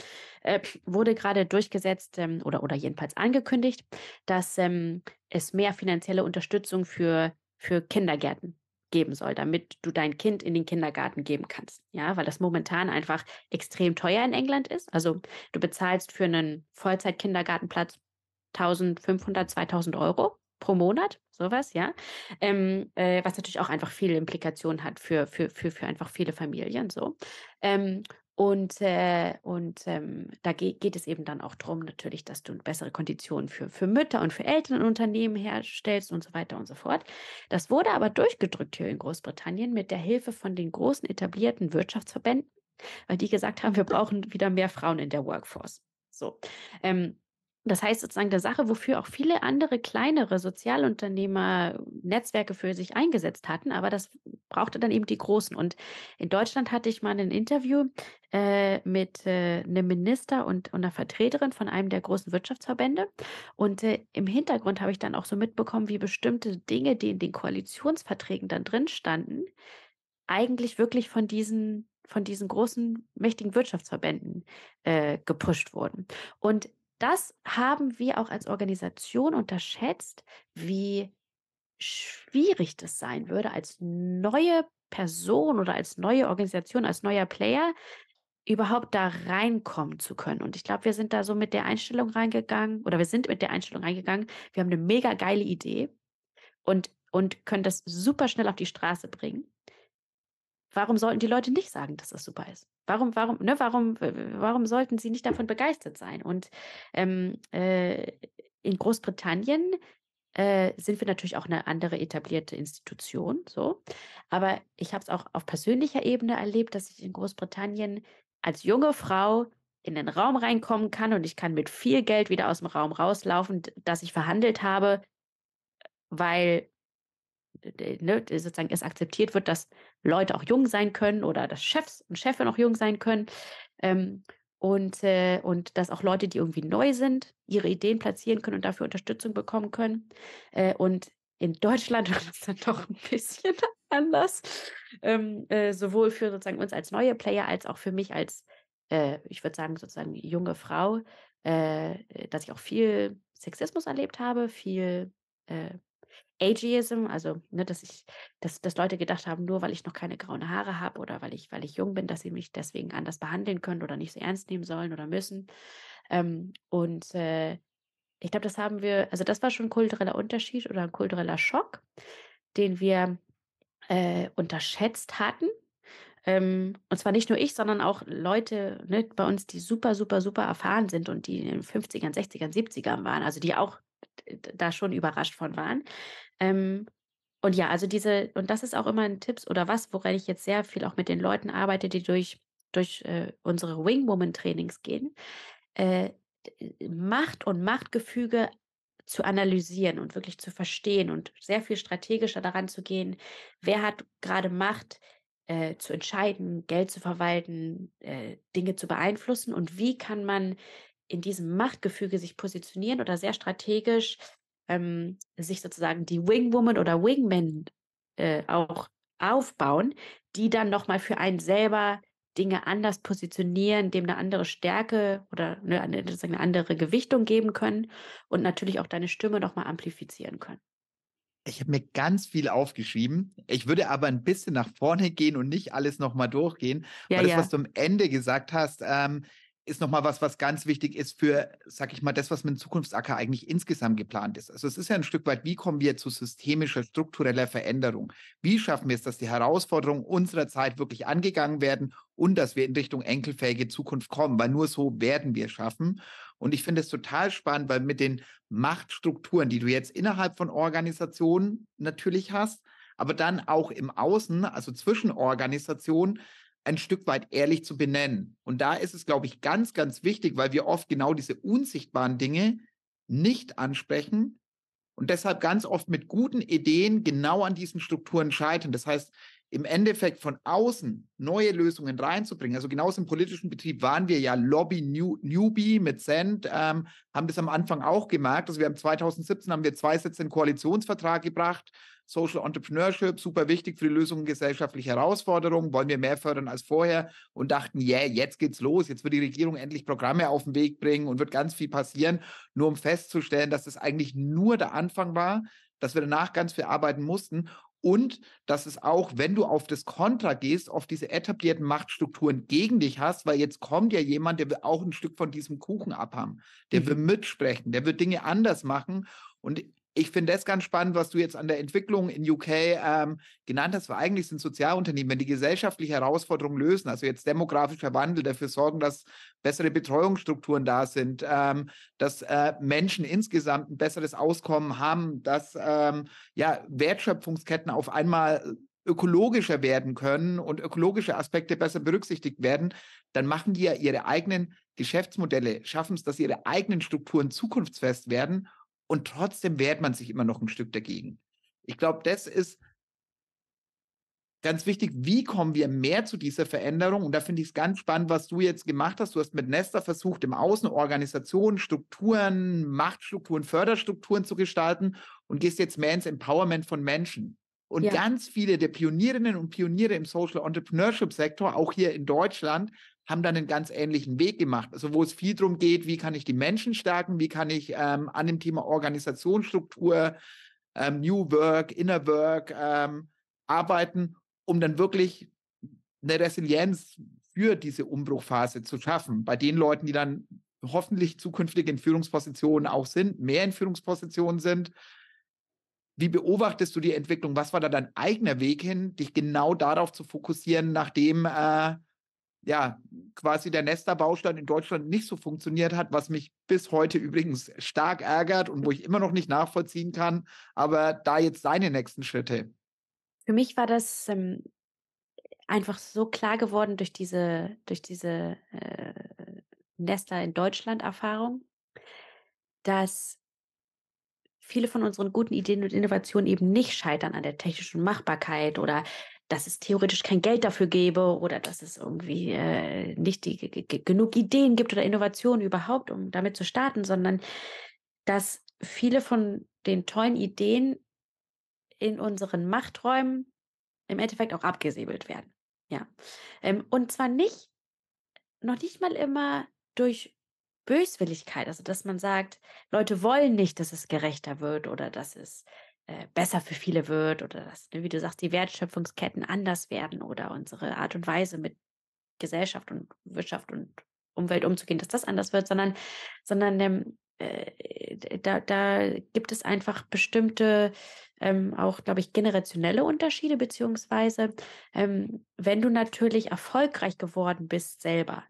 äh, wurde gerade durchgesetzt ähm, oder, oder jedenfalls angekündigt, dass ähm, es mehr finanzielle Unterstützung für, für Kindergärten geben soll, damit du dein Kind in den Kindergarten geben kannst. Ja, weil das momentan einfach extrem teuer in England ist. Also du bezahlst für einen Vollzeit-Kindergartenplatz 1500, 2000 Euro pro Monat, sowas, ja. Ähm, äh, was natürlich auch einfach viele Implikationen hat für, für, für, für einfach viele Familien so. Ähm, und, äh, und ähm, da ge geht es eben dann auch darum, natürlich, dass du bessere Konditionen für, für Mütter und für Eltern in Unternehmen herstellst und so weiter und so fort. Das wurde aber durchgedrückt hier in Großbritannien mit der Hilfe von den großen etablierten Wirtschaftsverbänden, weil die gesagt haben, wir brauchen wieder mehr Frauen in der Workforce. So. Ähm, das heißt sozusagen der Sache, wofür auch viele andere kleinere Sozialunternehmer Netzwerke für sich eingesetzt hatten, aber das brauchte dann eben die großen. Und in Deutschland hatte ich mal ein Interview äh, mit äh, einem Minister und, und einer Vertreterin von einem der großen Wirtschaftsverbände. Und äh, im Hintergrund habe ich dann auch so mitbekommen, wie bestimmte Dinge, die in den Koalitionsverträgen dann drin standen, eigentlich wirklich von diesen von diesen großen, mächtigen Wirtschaftsverbänden äh, gepusht wurden. Und das haben wir auch als Organisation unterschätzt, wie schwierig das sein würde, als neue Person oder als neue Organisation, als neuer Player überhaupt da reinkommen zu können. Und ich glaube, wir sind da so mit der Einstellung reingegangen oder wir sind mit der Einstellung reingegangen, wir haben eine mega geile Idee und, und können das super schnell auf die Straße bringen. Warum sollten die Leute nicht sagen, dass das super ist? Warum, warum, ne, warum, warum sollten sie nicht davon begeistert sein? Und ähm, äh, in Großbritannien äh, sind wir natürlich auch eine andere etablierte Institution, so. Aber ich habe es auch auf persönlicher Ebene erlebt, dass ich in Großbritannien als junge Frau in den Raum reinkommen kann und ich kann mit viel Geld wieder aus dem Raum rauslaufen, das ich verhandelt habe, weil ne, sozusagen es akzeptiert wird, dass Leute auch jung sein können oder dass Chefs und Chefin auch jung sein können. Ähm, und, äh, und dass auch Leute, die irgendwie neu sind, ihre Ideen platzieren können und dafür Unterstützung bekommen können. Äh, und in Deutschland ist das dann doch ein bisschen anders. Ähm, äh, sowohl für sozusagen uns als neue Player als auch für mich als, äh, ich würde sagen, sozusagen junge Frau, äh, dass ich auch viel Sexismus erlebt habe, viel äh, Ageism, also ne, dass ich, dass, dass Leute gedacht haben, nur weil ich noch keine grauen Haare habe oder weil ich, weil ich jung bin, dass sie mich deswegen anders behandeln können oder nicht so ernst nehmen sollen oder müssen. Ähm, und äh, ich glaube, das haben wir, also das war schon ein kultureller Unterschied oder ein kultureller Schock, den wir äh, unterschätzt hatten. Ähm, und zwar nicht nur ich, sondern auch Leute ne, bei uns, die super, super, super erfahren sind und die in den 50ern, 60ern, 70ern waren, also die auch da schon überrascht von waren. Ähm, und ja, also diese, und das ist auch immer ein Tipp oder was, woran ich jetzt sehr viel auch mit den Leuten arbeite, die durch, durch äh, unsere Wing-Woman-Trainings gehen, äh, Macht und Machtgefüge zu analysieren und wirklich zu verstehen und sehr viel strategischer daran zu gehen, wer hat gerade Macht äh, zu entscheiden, Geld zu verwalten, äh, Dinge zu beeinflussen und wie kann man in diesem Machtgefüge sich positionieren oder sehr strategisch ähm, sich sozusagen die Wingwoman oder Wingman äh, auch aufbauen, die dann nochmal für einen selber Dinge anders positionieren, dem eine andere Stärke oder eine, eine andere Gewichtung geben können und natürlich auch deine Stimme nochmal amplifizieren können. Ich habe mir ganz viel aufgeschrieben. Ich würde aber ein bisschen nach vorne gehen und nicht alles nochmal durchgehen. Ja, weil das, ja. was du am Ende gesagt hast, ähm, ist nochmal was, was ganz wichtig ist für, sag ich mal, das, was mit dem Zukunftsacker eigentlich insgesamt geplant ist. Also es ist ja ein Stück weit, wie kommen wir zu systemischer, struktureller Veränderung? Wie schaffen wir es, dass die Herausforderungen unserer Zeit wirklich angegangen werden und dass wir in Richtung enkelfähige Zukunft kommen? Weil nur so werden wir schaffen. Und ich finde es total spannend, weil mit den Machtstrukturen, die du jetzt innerhalb von Organisationen natürlich hast, aber dann auch im Außen, also zwischen Organisationen, ein Stück weit ehrlich zu benennen. Und da ist es, glaube ich, ganz, ganz wichtig, weil wir oft genau diese unsichtbaren Dinge nicht ansprechen und deshalb ganz oft mit guten Ideen genau an diesen Strukturen scheitern. Das heißt, im Endeffekt von außen neue Lösungen reinzubringen. Also genauso im politischen Betrieb waren wir ja Lobby New, Newbie mit Cent, ähm, haben das am Anfang auch gemerkt. Also wir haben 2017 haben wir zwei Sätze in Koalitionsvertrag gebracht Social Entrepreneurship, super wichtig für die Lösung gesellschaftlicher Herausforderungen, wollen wir mehr fördern als vorher? Und dachten, yeah, jetzt geht's los, jetzt wird die Regierung endlich Programme auf den Weg bringen und wird ganz viel passieren, nur um festzustellen, dass das eigentlich nur der Anfang war, dass wir danach ganz viel arbeiten mussten. Und dass es auch, wenn du auf das Kontra gehst, auf diese etablierten Machtstrukturen gegen dich hast, weil jetzt kommt ja jemand, der will auch ein Stück von diesem Kuchen abhaben, der mhm. will mitsprechen, der wird Dinge anders machen. Und ich finde das ganz spannend, was du jetzt an der Entwicklung in UK ähm, genannt hast, weil eigentlich sind Sozialunternehmen, wenn die gesellschaftliche Herausforderungen lösen, also jetzt demografischer Wandel, dafür sorgen, dass bessere Betreuungsstrukturen da sind, ähm, dass äh, Menschen insgesamt ein besseres Auskommen haben, dass ähm, ja, Wertschöpfungsketten auf einmal ökologischer werden können und ökologische Aspekte besser berücksichtigt werden, dann machen die ja ihre eigenen Geschäftsmodelle, schaffen es, dass ihre eigenen Strukturen zukunftsfest werden und trotzdem wehrt man sich immer noch ein Stück dagegen. Ich glaube, das ist ganz wichtig. Wie kommen wir mehr zu dieser Veränderung? Und da finde ich es ganz spannend, was du jetzt gemacht hast. Du hast mit Nesta versucht, im Außen Organisationen, Strukturen, Machtstrukturen, Förderstrukturen zu gestalten und gehst jetzt mehr ins Empowerment von Menschen. Und ja. ganz viele der Pionierinnen und Pioniere im Social Entrepreneurship Sektor, auch hier in Deutschland, haben dann einen ganz ähnlichen Weg gemacht. Also wo es viel darum geht, wie kann ich die Menschen stärken, wie kann ich ähm, an dem Thema Organisationsstruktur, ähm, New Work, Inner Work ähm, arbeiten, um dann wirklich eine Resilienz für diese Umbruchphase zu schaffen. Bei den Leuten, die dann hoffentlich zukünftig in Führungspositionen auch sind, mehr in Führungspositionen sind. wie beobachtest du die Entwicklung? Was war da dein eigener Weg hin, dich genau darauf zu fokussieren, nachdem äh, ja quasi der Nester-Baustein in Deutschland nicht so funktioniert hat, was mich bis heute übrigens stark ärgert und wo ich immer noch nicht nachvollziehen kann. Aber da jetzt deine nächsten Schritte. Für mich war das ähm, einfach so klar geworden durch diese, durch diese äh, Nester in Deutschland Erfahrung, dass viele von unseren guten Ideen und Innovationen eben nicht scheitern an der technischen Machbarkeit oder dass es theoretisch kein Geld dafür gäbe oder dass es irgendwie äh, nicht die, genug Ideen gibt oder Innovationen überhaupt, um damit zu starten, sondern dass viele von den tollen Ideen in unseren Machträumen im Endeffekt auch abgesäbelt werden. Ja. Ähm, und zwar nicht, noch nicht mal immer durch Böswilligkeit, also dass man sagt, Leute wollen nicht, dass es gerechter wird oder dass es äh, besser für viele wird oder dass, ne, wie du sagst, die Wertschöpfungsketten anders werden oder unsere Art und Weise mit Gesellschaft und Wirtschaft und Umwelt umzugehen, dass das anders wird, sondern, sondern ähm, äh, da, da gibt es einfach bestimmte, ähm, auch, glaube ich, generationelle Unterschiede, beziehungsweise ähm, wenn du natürlich erfolgreich geworden bist selber,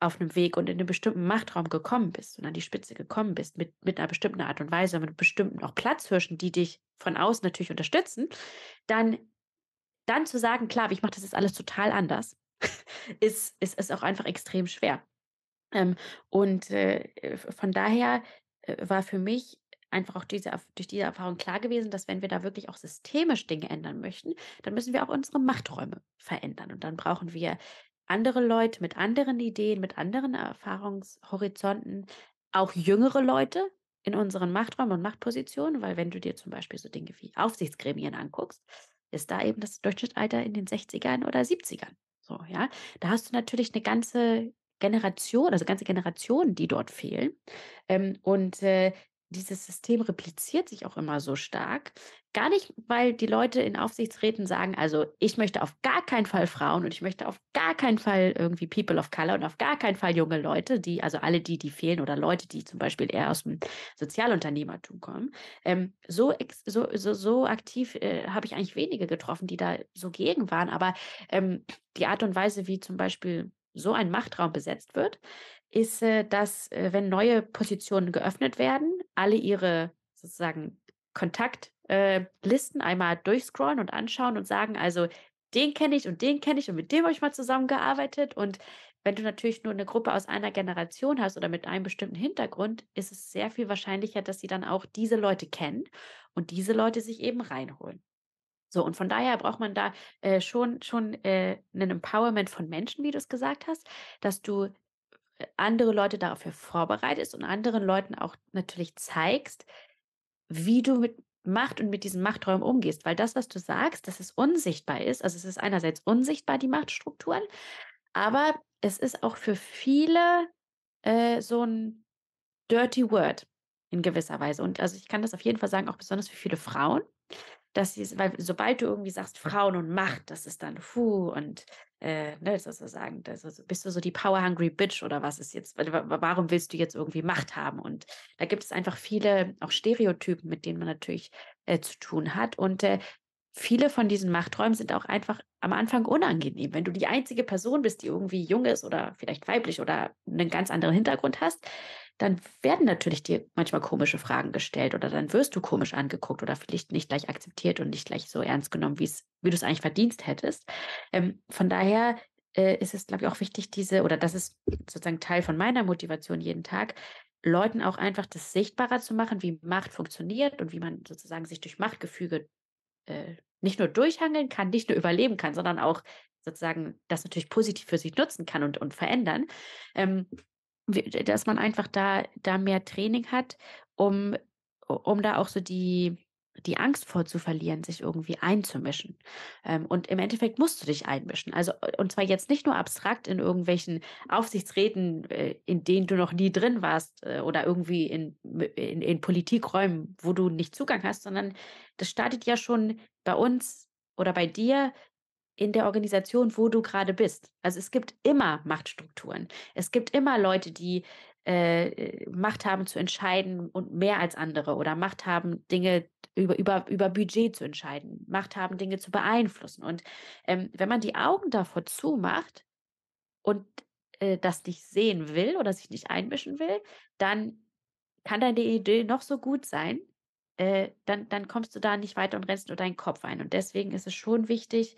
auf einem Weg und in einem bestimmten Machtraum gekommen bist und an die Spitze gekommen bist, mit, mit einer bestimmten Art und Weise, mit bestimmten auch Platzhirschen, die dich von außen natürlich unterstützen, dann, dann zu sagen, klar, ich mache das jetzt alles total anders, ist, ist, ist auch einfach extrem schwer. Ähm, und äh, von daher äh, war für mich einfach auch diese, durch diese Erfahrung klar gewesen, dass wenn wir da wirklich auch systemisch Dinge ändern möchten, dann müssen wir auch unsere Machträume verändern. Und dann brauchen wir andere Leute mit anderen Ideen, mit anderen Erfahrungshorizonten, auch jüngere Leute in unseren Machträumen und Machtpositionen, weil wenn du dir zum Beispiel so Dinge wie Aufsichtsgremien anguckst, ist da eben das Durchschnittsalter in den 60ern oder 70ern. So, ja. Da hast du natürlich eine ganze Generation, also ganze Generationen, die dort fehlen. Ähm, und äh, dieses System repliziert sich auch immer so stark. Gar nicht, weil die Leute in Aufsichtsräten sagen, also ich möchte auf gar keinen Fall Frauen und ich möchte auf gar keinen Fall irgendwie People of Color und auf gar keinen Fall junge Leute, die, also alle die, die fehlen oder Leute, die zum Beispiel eher aus dem Sozialunternehmertum kommen. Ähm, so, so, so, so aktiv äh, habe ich eigentlich wenige getroffen, die da so gegen waren. Aber ähm, die Art und Weise, wie zum Beispiel so ein Machtraum besetzt wird, ist, äh, dass, äh, wenn neue Positionen geöffnet werden, alle ihre sozusagen Kontaktlisten äh, einmal durchscrollen und anschauen und sagen, also den kenne ich und den kenne ich und mit dem habe ich mal zusammengearbeitet. Und wenn du natürlich nur eine Gruppe aus einer Generation hast oder mit einem bestimmten Hintergrund, ist es sehr viel wahrscheinlicher, dass sie dann auch diese Leute kennen und diese Leute sich eben reinholen. So, und von daher braucht man da äh, schon, schon äh, ein Empowerment von Menschen, wie du es gesagt hast, dass du andere Leute dafür vorbereitest und anderen Leuten auch natürlich zeigst, wie du mit Macht und mit diesen Machträumen umgehst. Weil das, was du sagst, dass es unsichtbar ist, also es ist einerseits unsichtbar, die Machtstrukturen, aber es ist auch für viele äh, so ein dirty word in gewisser Weise. Und also ich kann das auf jeden Fall sagen, auch besonders für viele Frauen, dass sie, weil sobald du irgendwie sagst, Frauen und Macht, das ist dann, puh, und äh, ne, sozusagen, das ist, bist du so die power-hungry Bitch oder was ist jetzt, warum willst du jetzt irgendwie Macht haben? Und da gibt es einfach viele auch Stereotypen, mit denen man natürlich äh, zu tun hat. Und äh, viele von diesen Machträumen sind auch einfach am Anfang unangenehm. Wenn du die einzige Person bist, die irgendwie jung ist oder vielleicht weiblich oder einen ganz anderen Hintergrund hast, dann werden natürlich dir manchmal komische Fragen gestellt oder dann wirst du komisch angeguckt oder vielleicht nicht gleich akzeptiert und nicht gleich so ernst genommen, wie du es eigentlich verdient hättest. Ähm, von daher äh, ist es, glaube ich, auch wichtig, diese, oder das ist sozusagen Teil von meiner Motivation jeden Tag, Leuten auch einfach das sichtbarer zu machen, wie Macht funktioniert und wie man sozusagen sich durch Machtgefüge äh, nicht nur durchhangeln kann, nicht nur überleben kann, sondern auch sozusagen das natürlich positiv für sich nutzen kann und, und verändern. Ähm, dass man einfach da, da mehr Training hat, um, um da auch so die, die Angst vor zu verlieren, sich irgendwie einzumischen. Ähm, und im Endeffekt musst du dich einmischen. Also, und zwar jetzt nicht nur abstrakt in irgendwelchen Aufsichtsräten, äh, in denen du noch nie drin warst äh, oder irgendwie in, in, in Politikräumen, wo du nicht Zugang hast, sondern das startet ja schon bei uns oder bei dir in der Organisation, wo du gerade bist. Also es gibt immer Machtstrukturen. Es gibt immer Leute, die äh, Macht haben zu entscheiden und mehr als andere oder Macht haben, Dinge über, über, über Budget zu entscheiden, Macht haben, Dinge zu beeinflussen. Und ähm, wenn man die Augen davor zumacht und äh, das nicht sehen will oder sich nicht einmischen will, dann kann deine Idee noch so gut sein, äh, dann, dann kommst du da nicht weiter und rennst nur deinen Kopf ein. Und deswegen ist es schon wichtig,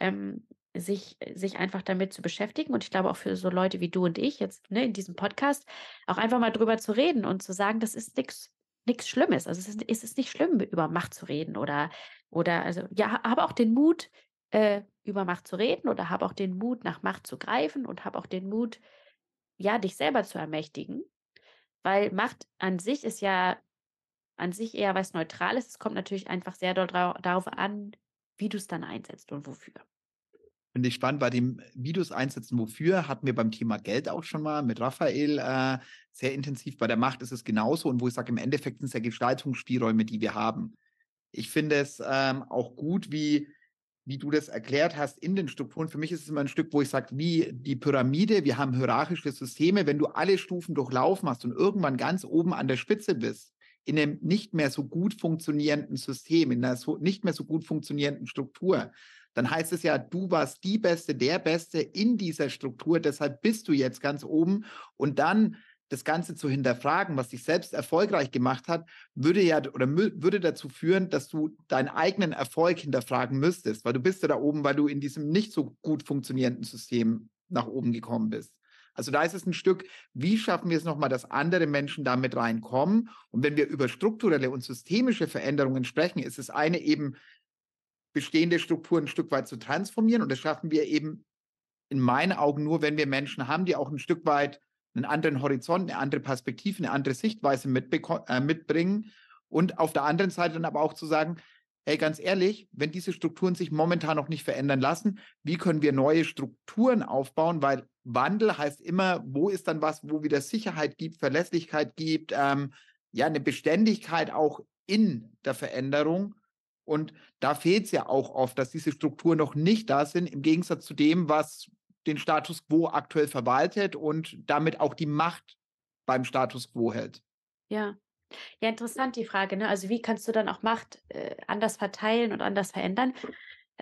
ähm, sich, sich einfach damit zu beschäftigen. Und ich glaube auch für so Leute wie du und ich jetzt ne, in diesem Podcast auch einfach mal drüber zu reden und zu sagen, das ist nichts nichts Schlimmes. Also es ist, es ist nicht schlimm, über Macht zu reden oder, oder also ja, habe auch den Mut, äh, über Macht zu reden oder habe auch den Mut, nach Macht zu greifen und habe auch den Mut, ja, dich selber zu ermächtigen. Weil Macht an sich ist ja an sich eher was Neutrales. Es kommt natürlich einfach sehr darauf an, wie du es dann einsetzt und wofür. Finde ich spannend, bei dem Videos einsetzen, wofür, hatten wir beim Thema Geld auch schon mal mit Raphael äh, sehr intensiv. Bei der Macht ist es genauso und wo ich sage, im Endeffekt sind es ja Gestaltungsspielräume, die wir haben. Ich finde es ähm, auch gut, wie, wie du das erklärt hast in den Strukturen. Für mich ist es immer ein Stück, wo ich sage, wie die Pyramide, wir haben hierarchische Systeme, wenn du alle Stufen durchlaufen hast und irgendwann ganz oben an der Spitze bist, in einem nicht mehr so gut funktionierenden System, in einer so, nicht mehr so gut funktionierenden Struktur, dann heißt es ja, du warst die Beste, der Beste in dieser Struktur, deshalb bist du jetzt ganz oben. Und dann das Ganze zu hinterfragen, was dich selbst erfolgreich gemacht hat, würde ja oder würde dazu führen, dass du deinen eigenen Erfolg hinterfragen müsstest, weil du bist ja da oben, weil du in diesem nicht so gut funktionierenden System nach oben gekommen bist. Also da ist es ein Stück, wie schaffen wir es nochmal, dass andere Menschen damit reinkommen? Und wenn wir über strukturelle und systemische Veränderungen sprechen, ist es eine eben bestehende Strukturen ein Stück weit zu transformieren. Und das schaffen wir eben in meinen Augen nur, wenn wir Menschen haben, die auch ein Stück weit einen anderen Horizont, eine andere Perspektive, eine andere Sichtweise äh, mitbringen. Und auf der anderen Seite dann aber auch zu sagen, hey, ganz ehrlich, wenn diese Strukturen sich momentan noch nicht verändern lassen, wie können wir neue Strukturen aufbauen? Weil Wandel heißt immer, wo ist dann was, wo wieder Sicherheit gibt, Verlässlichkeit gibt, ähm, ja, eine Beständigkeit auch in der Veränderung. Und da fehlt es ja auch oft, dass diese Strukturen noch nicht da sind, im Gegensatz zu dem, was den Status quo aktuell verwaltet und damit auch die Macht beim Status quo hält. Ja. Ja, interessant die Frage. Ne? Also wie kannst du dann auch Macht äh, anders verteilen und anders verändern?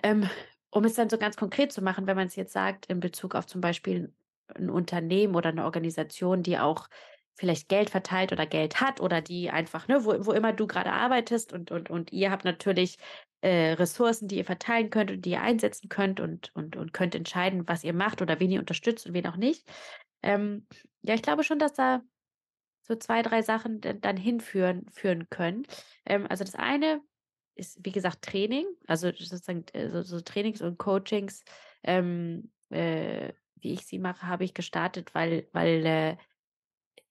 Ähm, um es dann so ganz konkret zu machen, wenn man es jetzt sagt, in Bezug auf zum Beispiel ein Unternehmen oder eine Organisation, die auch vielleicht Geld verteilt oder Geld hat oder die einfach, ne, wo, wo immer du gerade arbeitest und, und, und ihr habt natürlich äh, Ressourcen, die ihr verteilen könnt und die ihr einsetzen könnt und, und, und könnt entscheiden, was ihr macht oder wen ihr unterstützt und wen auch nicht. Ähm, ja, ich glaube schon, dass da so zwei, drei Sachen dann hinführen führen können. Ähm, also das eine ist, wie gesagt, Training, also sozusagen äh, so, so Trainings und Coachings, ähm, äh, wie ich sie mache, habe ich gestartet, weil, weil äh,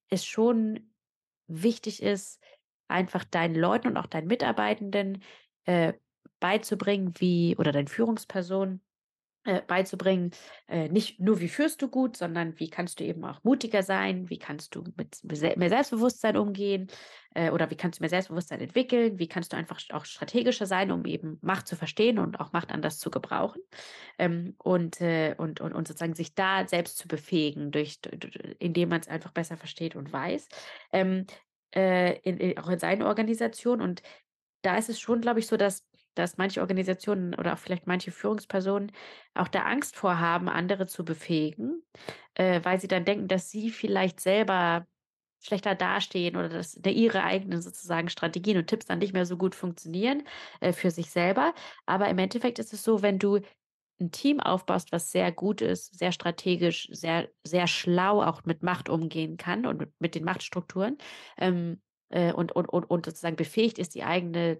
es schon wichtig ist, einfach deinen Leuten und auch deinen Mitarbeitenden äh, beizubringen, wie, oder deinen Führungspersonen äh, beizubringen, äh, nicht nur wie führst du gut, sondern wie kannst du eben auch mutiger sein, wie kannst du mit mehr Selbstbewusstsein umgehen? Äh, oder wie kannst du mehr Selbstbewusstsein entwickeln, wie kannst du einfach auch strategischer sein, um eben Macht zu verstehen und auch Macht anders zu gebrauchen? Ähm, und, und, und, und sozusagen sich da selbst zu befähigen, durch, indem man es einfach besser versteht und weiß. Ähm, äh, in, in, auch in seiner Organisation. Und da ist es schon, glaube ich, so, dass dass manche Organisationen oder auch vielleicht manche Führungspersonen auch da Angst vorhaben, andere zu befähigen, äh, weil sie dann denken, dass sie vielleicht selber schlechter dastehen oder dass ihre eigenen sozusagen Strategien und Tipps dann nicht mehr so gut funktionieren äh, für sich selber. Aber im Endeffekt ist es so, wenn du ein Team aufbaust, was sehr gut ist, sehr strategisch, sehr, sehr schlau auch mit Macht umgehen kann und mit, mit den Machtstrukturen ähm, äh, und, und, und, und sozusagen befähigt ist, die eigene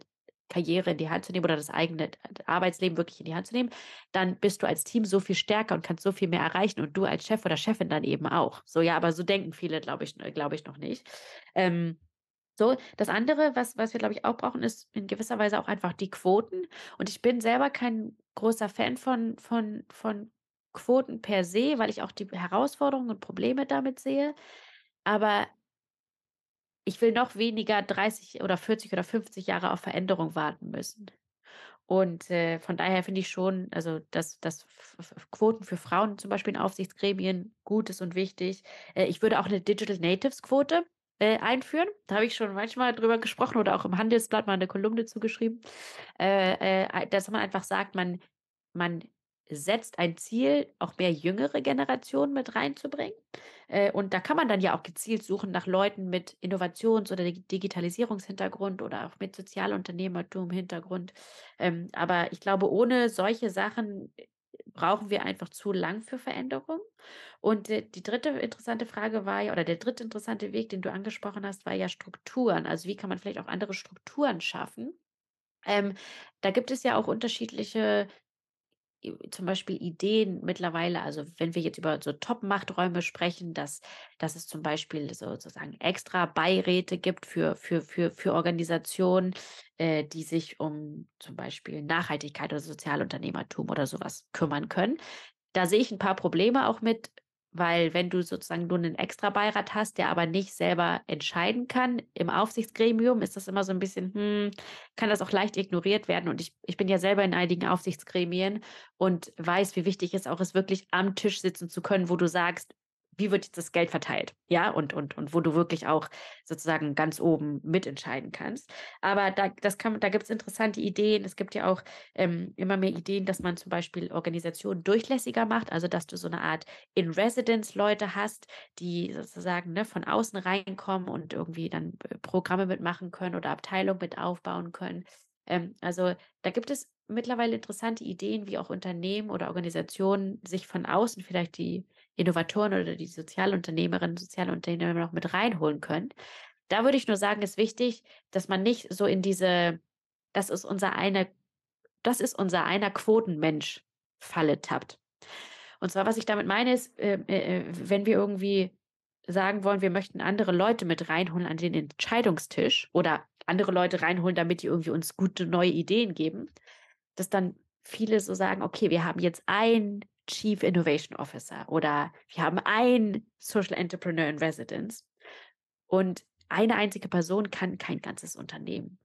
Karriere in die Hand zu nehmen oder das eigene Arbeitsleben wirklich in die Hand zu nehmen, dann bist du als Team so viel stärker und kannst so viel mehr erreichen und du als Chef oder Chefin dann eben auch. So, ja, aber so denken viele, glaube ich, glaube ich noch nicht. Ähm, so, das andere, was, was wir, glaube ich, auch brauchen, ist in gewisser Weise auch einfach die Quoten. Und ich bin selber kein großer Fan von, von, von Quoten per se, weil ich auch die Herausforderungen und Probleme damit sehe. Aber ich will noch weniger 30 oder 40 oder 50 Jahre auf Veränderung warten müssen. Und äh, von daher finde ich schon, also dass, dass Quoten für Frauen zum Beispiel in Aufsichtsgremien gut ist und wichtig. Äh, ich würde auch eine Digital Natives Quote äh, einführen. Da habe ich schon manchmal drüber gesprochen oder auch im Handelsblatt mal eine Kolumne zugeschrieben, äh, äh, dass man einfach sagt, man, man setzt ein Ziel, auch mehr jüngere Generationen mit reinzubringen. Äh, und da kann man dann ja auch gezielt suchen nach Leuten mit Innovations- oder Digitalisierungshintergrund oder auch mit Sozialunternehmertum-Hintergrund. Ähm, aber ich glaube, ohne solche Sachen äh, brauchen wir einfach zu lang für Veränderung. Und äh, die dritte interessante Frage war ja, oder der dritte interessante Weg, den du angesprochen hast, war ja Strukturen. Also wie kann man vielleicht auch andere Strukturen schaffen? Ähm, da gibt es ja auch unterschiedliche zum Beispiel Ideen mittlerweile, also wenn wir jetzt über so Top-Machträume sprechen, dass, dass es zum Beispiel sozusagen extra Beiräte gibt für, für, für, für Organisationen, äh, die sich um zum Beispiel Nachhaltigkeit oder Sozialunternehmertum oder sowas kümmern können. Da sehe ich ein paar Probleme auch mit, weil wenn du sozusagen nur einen extra Beirat hast, der aber nicht selber entscheiden kann, im Aufsichtsgremium ist das immer so ein bisschen, hm, kann das auch leicht ignoriert werden. Und ich, ich bin ja selber in einigen Aufsichtsgremien und weiß, wie wichtig es auch ist, wirklich am Tisch sitzen zu können, wo du sagst, wie wird jetzt das Geld verteilt, ja, und, und, und wo du wirklich auch sozusagen ganz oben mitentscheiden kannst. Aber da, kann, da gibt es interessante Ideen. Es gibt ja auch ähm, immer mehr Ideen, dass man zum Beispiel Organisationen durchlässiger macht, also dass du so eine Art In-Residence-Leute hast, die sozusagen ne, von außen reinkommen und irgendwie dann äh, Programme mitmachen können oder Abteilungen mit aufbauen können. Ähm, also da gibt es mittlerweile interessante Ideen, wie auch Unternehmen oder Organisationen sich von außen vielleicht die Innovatoren oder die Sozialunternehmerinnen, Sozialunternehmer noch mit reinholen können. Da würde ich nur sagen, ist wichtig, dass man nicht so in diese, das ist unser eine, das ist unser einer Quotenmensch Falle tappt. Und zwar, was ich damit meine, ist, äh, äh, wenn wir irgendwie sagen wollen, wir möchten andere Leute mit reinholen an den Entscheidungstisch oder andere Leute reinholen, damit die irgendwie uns gute neue Ideen geben, dass dann viele so sagen, okay, wir haben jetzt ein Chief Innovation Officer oder wir haben ein Social Entrepreneur in Residence und eine einzige Person kann kein ganzes Unternehmen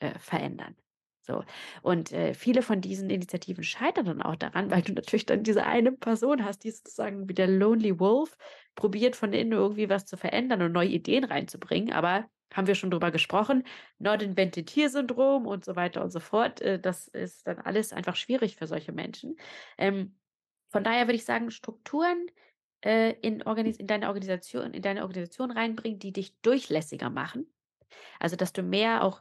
äh, verändern. So. Und äh, viele von diesen Initiativen scheitern dann auch daran, weil du natürlich dann diese eine Person hast, die sozusagen wie der Lonely Wolf probiert, von innen irgendwie was zu verändern und neue Ideen reinzubringen. Aber haben wir schon drüber gesprochen, Not Invented Here Syndrom und so weiter und so fort. Äh, das ist dann alles einfach schwierig für solche Menschen. Ähm, von daher würde ich sagen, Strukturen äh, in, Organis in deine Organisation, in deine Organisation reinbringen, die dich durchlässiger machen. Also, dass du mehr auch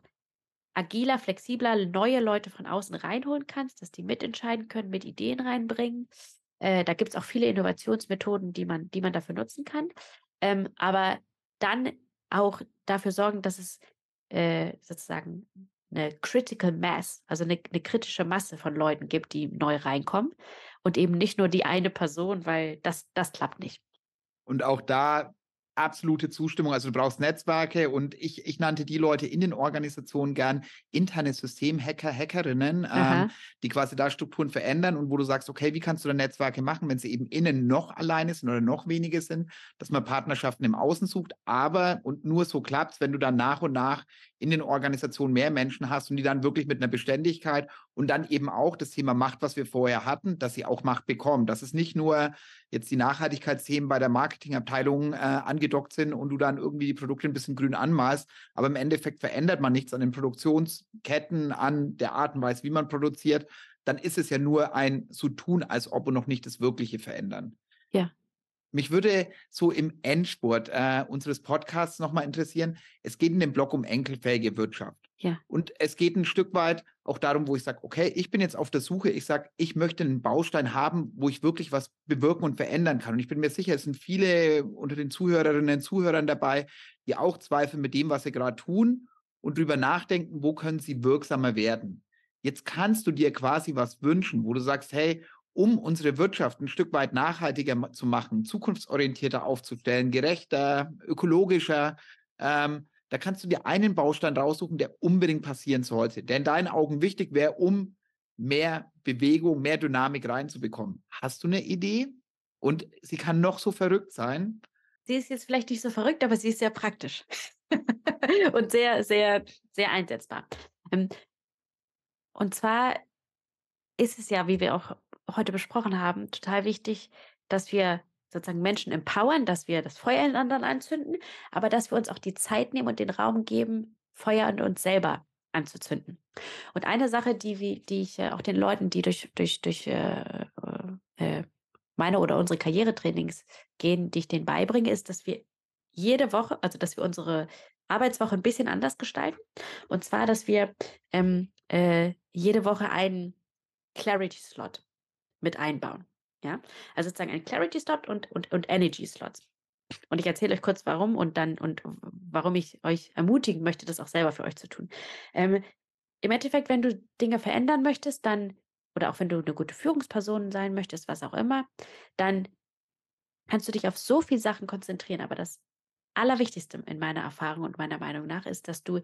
agiler, flexibler neue Leute von außen reinholen kannst, dass die mitentscheiden können, mit Ideen reinbringen. Äh, da gibt es auch viele Innovationsmethoden, die man, die man dafür nutzen kann. Ähm, aber dann auch dafür sorgen, dass es äh, sozusagen eine Critical Mass, also eine, eine kritische Masse von Leuten gibt, die neu reinkommen und eben nicht nur die eine Person, weil das, das klappt nicht. Und auch da absolute Zustimmung. Also du brauchst Netzwerke und ich, ich nannte die Leute in den Organisationen gern interne Systemhacker, Hackerinnen, ähm, die quasi da Strukturen verändern und wo du sagst, okay, wie kannst du da Netzwerke machen, wenn sie eben innen noch alleine sind oder noch wenige sind, dass man Partnerschaften im Außen sucht, aber und nur so klappt wenn du dann nach und nach in den Organisationen mehr Menschen hast und die dann wirklich mit einer Beständigkeit und dann eben auch das Thema Macht, was wir vorher hatten, dass sie auch Macht bekommen. Dass es nicht nur jetzt die Nachhaltigkeitsthemen bei der Marketingabteilung äh, angedockt sind und du dann irgendwie die Produkte ein bisschen grün anmalst, aber im Endeffekt verändert man nichts an den Produktionsketten, an der Art und Weise, wie man produziert, dann ist es ja nur ein so tun, als ob und noch nicht das Wirkliche verändern. Ja. Mich würde so im Endspurt äh, unseres Podcasts nochmal interessieren. Es geht in dem Blog um enkelfähige Wirtschaft. Ja. Und es geht ein Stück weit auch darum, wo ich sage, okay, ich bin jetzt auf der Suche, ich sage, ich möchte einen Baustein haben, wo ich wirklich was bewirken und verändern kann. Und ich bin mir sicher, es sind viele unter den Zuhörerinnen und Zuhörern dabei, die auch zweifeln mit dem, was sie gerade tun und drüber nachdenken, wo können sie wirksamer werden. Jetzt kannst du dir quasi was wünschen, wo du sagst, hey, um unsere Wirtschaft ein Stück weit nachhaltiger zu machen, zukunftsorientierter aufzustellen, gerechter, ökologischer, ähm, da kannst du dir einen Baustein raussuchen, der unbedingt passieren sollte, der in deinen Augen wichtig wäre, um mehr Bewegung, mehr Dynamik reinzubekommen. Hast du eine Idee? Und sie kann noch so verrückt sein. Sie ist jetzt vielleicht nicht so verrückt, aber sie ist sehr praktisch und sehr, sehr, sehr einsetzbar. Ähm, und zwar ist es ja, wie wir auch heute besprochen haben, total wichtig, dass wir sozusagen Menschen empowern, dass wir das Feuer in anderen anzünden, aber dass wir uns auch die Zeit nehmen und den Raum geben, Feuer in uns selber anzuzünden. Und eine Sache, die, die ich äh, auch den Leuten, die durch, durch, durch äh, äh, meine oder unsere Karrieretrainings gehen, die ich denen beibringe, ist, dass wir jede Woche, also dass wir unsere Arbeitswoche ein bisschen anders gestalten. Und zwar, dass wir ähm, äh, jede Woche einen Clarity-Slot mit einbauen. Ja, also sozusagen ein Clarity-Slot und, und, und Energy-Slots. Und ich erzähle euch kurz, warum und dann und warum ich euch ermutigen möchte, das auch selber für euch zu tun. Ähm, Im Endeffekt, wenn du Dinge verändern möchtest, dann, oder auch wenn du eine gute Führungsperson sein möchtest, was auch immer, dann kannst du dich auf so viele Sachen konzentrieren. Aber das Allerwichtigste in meiner Erfahrung und meiner Meinung nach ist, dass du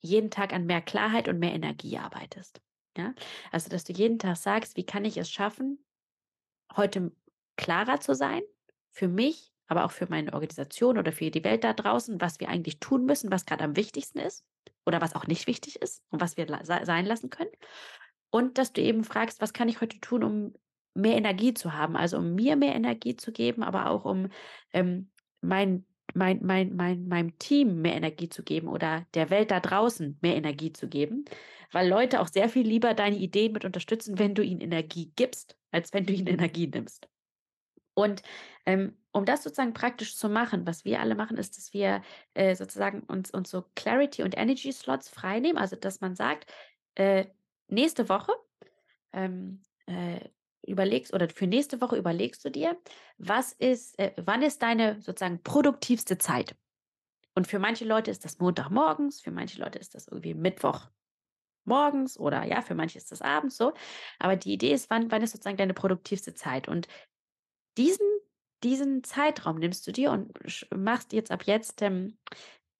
jeden Tag an mehr Klarheit und mehr Energie arbeitest. Ja? Also, dass du jeden Tag sagst, wie kann ich es schaffen, heute klarer zu sein für mich, aber auch für meine Organisation oder für die Welt da draußen, was wir eigentlich tun müssen, was gerade am wichtigsten ist oder was auch nicht wichtig ist und was wir sein lassen können. Und dass du eben fragst, was kann ich heute tun, um mehr Energie zu haben, also um mir mehr Energie zu geben, aber auch um ähm, mein, mein, mein, mein, meinem Team mehr Energie zu geben oder der Welt da draußen mehr Energie zu geben, weil Leute auch sehr viel lieber deine Ideen mit unterstützen, wenn du ihnen Energie gibst, als wenn du ihnen Energie nimmst. Und ähm, um das sozusagen praktisch zu machen, was wir alle machen, ist, dass wir äh, sozusagen uns, uns so Clarity und Energy Slots freinehmen. Also, dass man sagt, äh, nächste Woche ähm, äh, überlegst oder für nächste Woche überlegst du dir, was ist, äh, wann ist deine sozusagen produktivste Zeit? Und für manche Leute ist das Montagmorgens, für manche Leute ist das irgendwie Mittwoch morgens oder ja, für manche ist das abends so. Aber die Idee ist, wann, wann ist sozusagen deine produktivste Zeit? Und diesen, diesen Zeitraum nimmst du dir und machst jetzt ab jetzt ähm,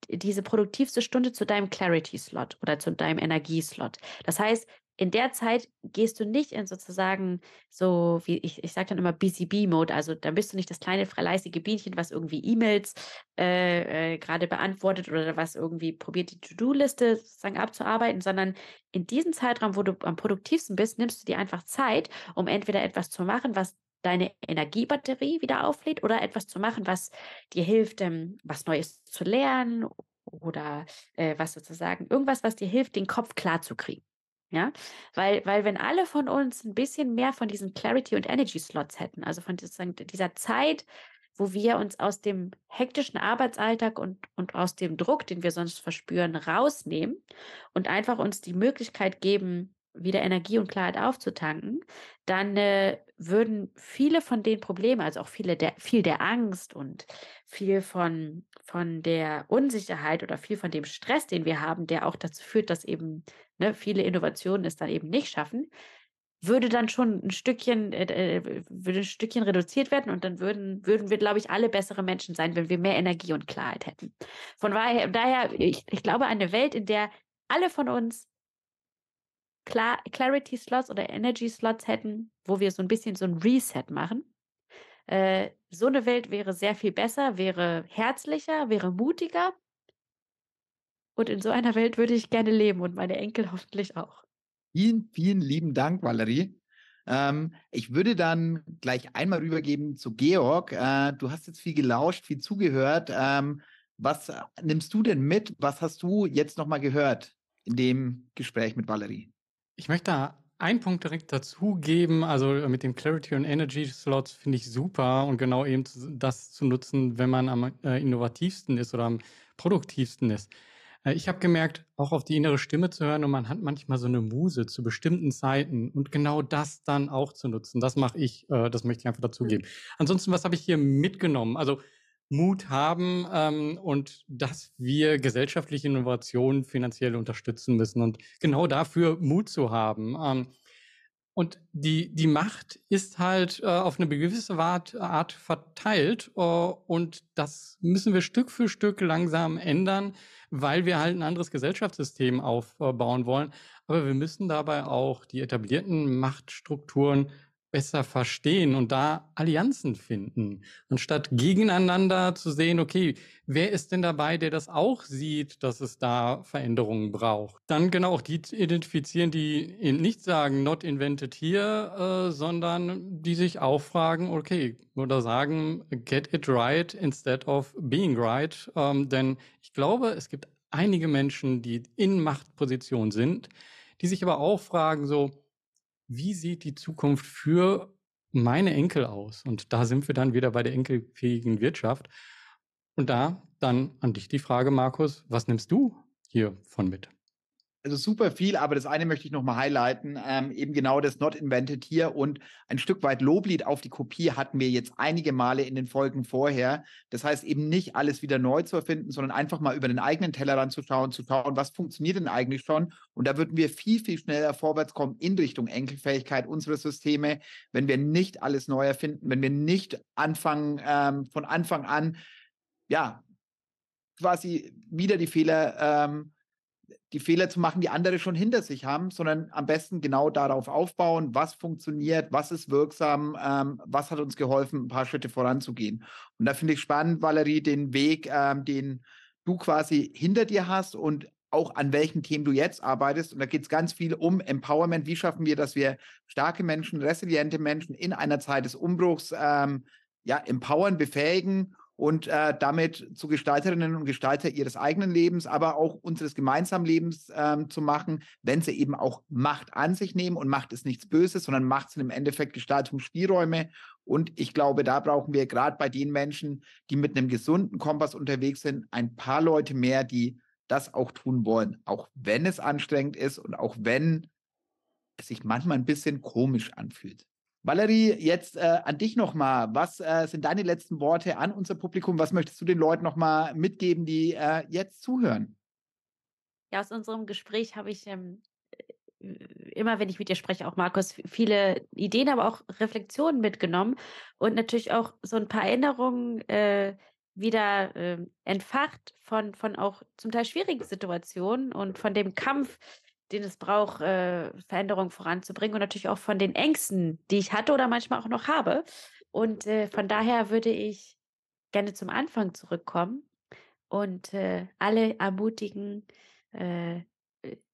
diese produktivste Stunde zu deinem Clarity-Slot oder zu deinem Energieslot. Das heißt, in der Zeit gehst du nicht in sozusagen so, wie ich, ich sage dann immer BCB-Mode, also da bist du nicht das kleine fleißige Bienchen, was irgendwie E-Mails äh, äh, gerade beantwortet oder was irgendwie probiert, die To-Do-Liste sozusagen abzuarbeiten, sondern in diesem Zeitraum, wo du am produktivsten bist, nimmst du dir einfach Zeit, um entweder etwas zu machen, was deine Energiebatterie wieder auflädt oder etwas zu machen, was dir hilft, ähm, was Neues zu lernen oder äh, was sozusagen, irgendwas, was dir hilft, den Kopf klar zu kriegen. Ja, weil, weil wenn alle von uns ein bisschen mehr von diesen Clarity und Energy Slots hätten, also von dieser Zeit, wo wir uns aus dem hektischen Arbeitsalltag und, und aus dem Druck, den wir sonst verspüren, rausnehmen und einfach uns die Möglichkeit geben, wieder Energie und Klarheit aufzutanken, dann äh, würden viele von den Problemen, also auch viele der, viel der Angst und viel von, von der Unsicherheit oder viel von dem Stress, den wir haben, der auch dazu führt, dass eben ne, viele Innovationen es dann eben nicht schaffen, würde dann schon ein Stückchen, äh, äh würde ein Stückchen reduziert werden und dann würden, würden wir, glaube ich, alle bessere Menschen sein, wenn wir mehr Energie und Klarheit hätten. Von daher, ich, ich glaube, eine Welt, in der alle von uns Clarity Slots oder Energy Slots hätten, wo wir so ein bisschen so ein Reset machen. Äh, so eine Welt wäre sehr viel besser, wäre herzlicher, wäre mutiger. Und in so einer Welt würde ich gerne leben und meine Enkel hoffentlich auch. Vielen, vielen lieben Dank, Valerie. Ähm, ich würde dann gleich einmal rübergeben zu Georg. Äh, du hast jetzt viel gelauscht, viel zugehört. Ähm, was nimmst du denn mit? Was hast du jetzt nochmal gehört in dem Gespräch mit Valerie? Ich möchte da einen Punkt direkt dazugeben. Also äh, mit den Clarity und Energy Slots finde ich super und genau eben das zu nutzen, wenn man am äh, innovativsten ist oder am produktivsten ist. Äh, ich habe gemerkt, auch auf die innere Stimme zu hören und man hat manchmal so eine Muse zu bestimmten Zeiten und genau das dann auch zu nutzen. Das mache ich, äh, das möchte ich einfach dazugeben. Mhm. Ansonsten, was habe ich hier mitgenommen? Also Mut haben ähm, und dass wir gesellschaftliche Innovationen finanziell unterstützen müssen und genau dafür Mut zu haben. Ähm, und die, die Macht ist halt äh, auf eine gewisse Art, verteilt äh, und das müssen wir Stück für Stück langsam ändern, weil wir halt ein anderes Gesellschaftssystem aufbauen wollen. Aber wir müssen dabei auch die etablierten Machtstrukturen besser verstehen und da Allianzen finden, anstatt gegeneinander zu sehen, okay, wer ist denn dabei, der das auch sieht, dass es da Veränderungen braucht. Dann genau auch die identifizieren, die nicht sagen, not invented here, äh, sondern die sich auch fragen, okay, oder sagen, get it right instead of being right. Ähm, denn ich glaube, es gibt einige Menschen, die in Machtposition sind, die sich aber auch fragen, so, wie sieht die Zukunft für meine Enkel aus? Und da sind wir dann wieder bei der enkelfähigen Wirtschaft. Und da dann an dich die Frage, Markus, was nimmst du hier von mit? Also super viel, aber das eine möchte ich nochmal highlighten. Ähm, eben genau das Not Invented hier und ein Stück weit Loblied auf die Kopie hatten wir jetzt einige Male in den Folgen vorher. Das heißt eben nicht alles wieder neu zu erfinden, sondern einfach mal über den eigenen Tellerrand zu schauen, zu schauen, was funktioniert denn eigentlich schon. Und da würden wir viel, viel schneller vorwärts kommen in Richtung Enkelfähigkeit unserer Systeme, wenn wir nicht alles neu erfinden, wenn wir nicht anfangen, ähm, von Anfang an, ja, quasi wieder die Fehler ähm, die Fehler zu machen, die andere schon hinter sich haben, sondern am besten genau darauf aufbauen, was funktioniert, was ist wirksam, ähm, was hat uns geholfen, ein paar Schritte voranzugehen. Und da finde ich spannend, Valerie, den Weg, ähm, den du quasi hinter dir hast und auch an welchen Themen du jetzt arbeitest. Und da geht es ganz viel um Empowerment. Wie schaffen wir, dass wir starke Menschen, resiliente Menschen in einer Zeit des Umbruchs ähm, ja, empowern, befähigen und äh, damit zu Gestalterinnen und Gestalter ihres eigenen Lebens, aber auch unseres gemeinsamen Lebens ähm, zu machen, wenn sie eben auch Macht an sich nehmen. Und Macht ist nichts Böses, sondern Macht sind im Endeffekt Gestaltungsspielräume. Und ich glaube, da brauchen wir gerade bei den Menschen, die mit einem gesunden Kompass unterwegs sind, ein paar Leute mehr, die das auch tun wollen, auch wenn es anstrengend ist und auch wenn es sich manchmal ein bisschen komisch anfühlt. Valerie, jetzt äh, an dich nochmal. Was äh, sind deine letzten Worte an unser Publikum? Was möchtest du den Leuten nochmal mitgeben, die äh, jetzt zuhören? Ja, aus unserem Gespräch habe ich ähm, äh, immer, wenn ich mit dir spreche, auch Markus, viele Ideen, aber auch Reflexionen mitgenommen und natürlich auch so ein paar Erinnerungen äh, wieder ähm, entfacht von, von auch zum Teil schwierigen Situationen und von dem Kampf, den es braucht, äh, Veränderungen voranzubringen und natürlich auch von den Ängsten, die ich hatte oder manchmal auch noch habe. Und äh, von daher würde ich gerne zum Anfang zurückkommen und äh, alle ermutigen, äh,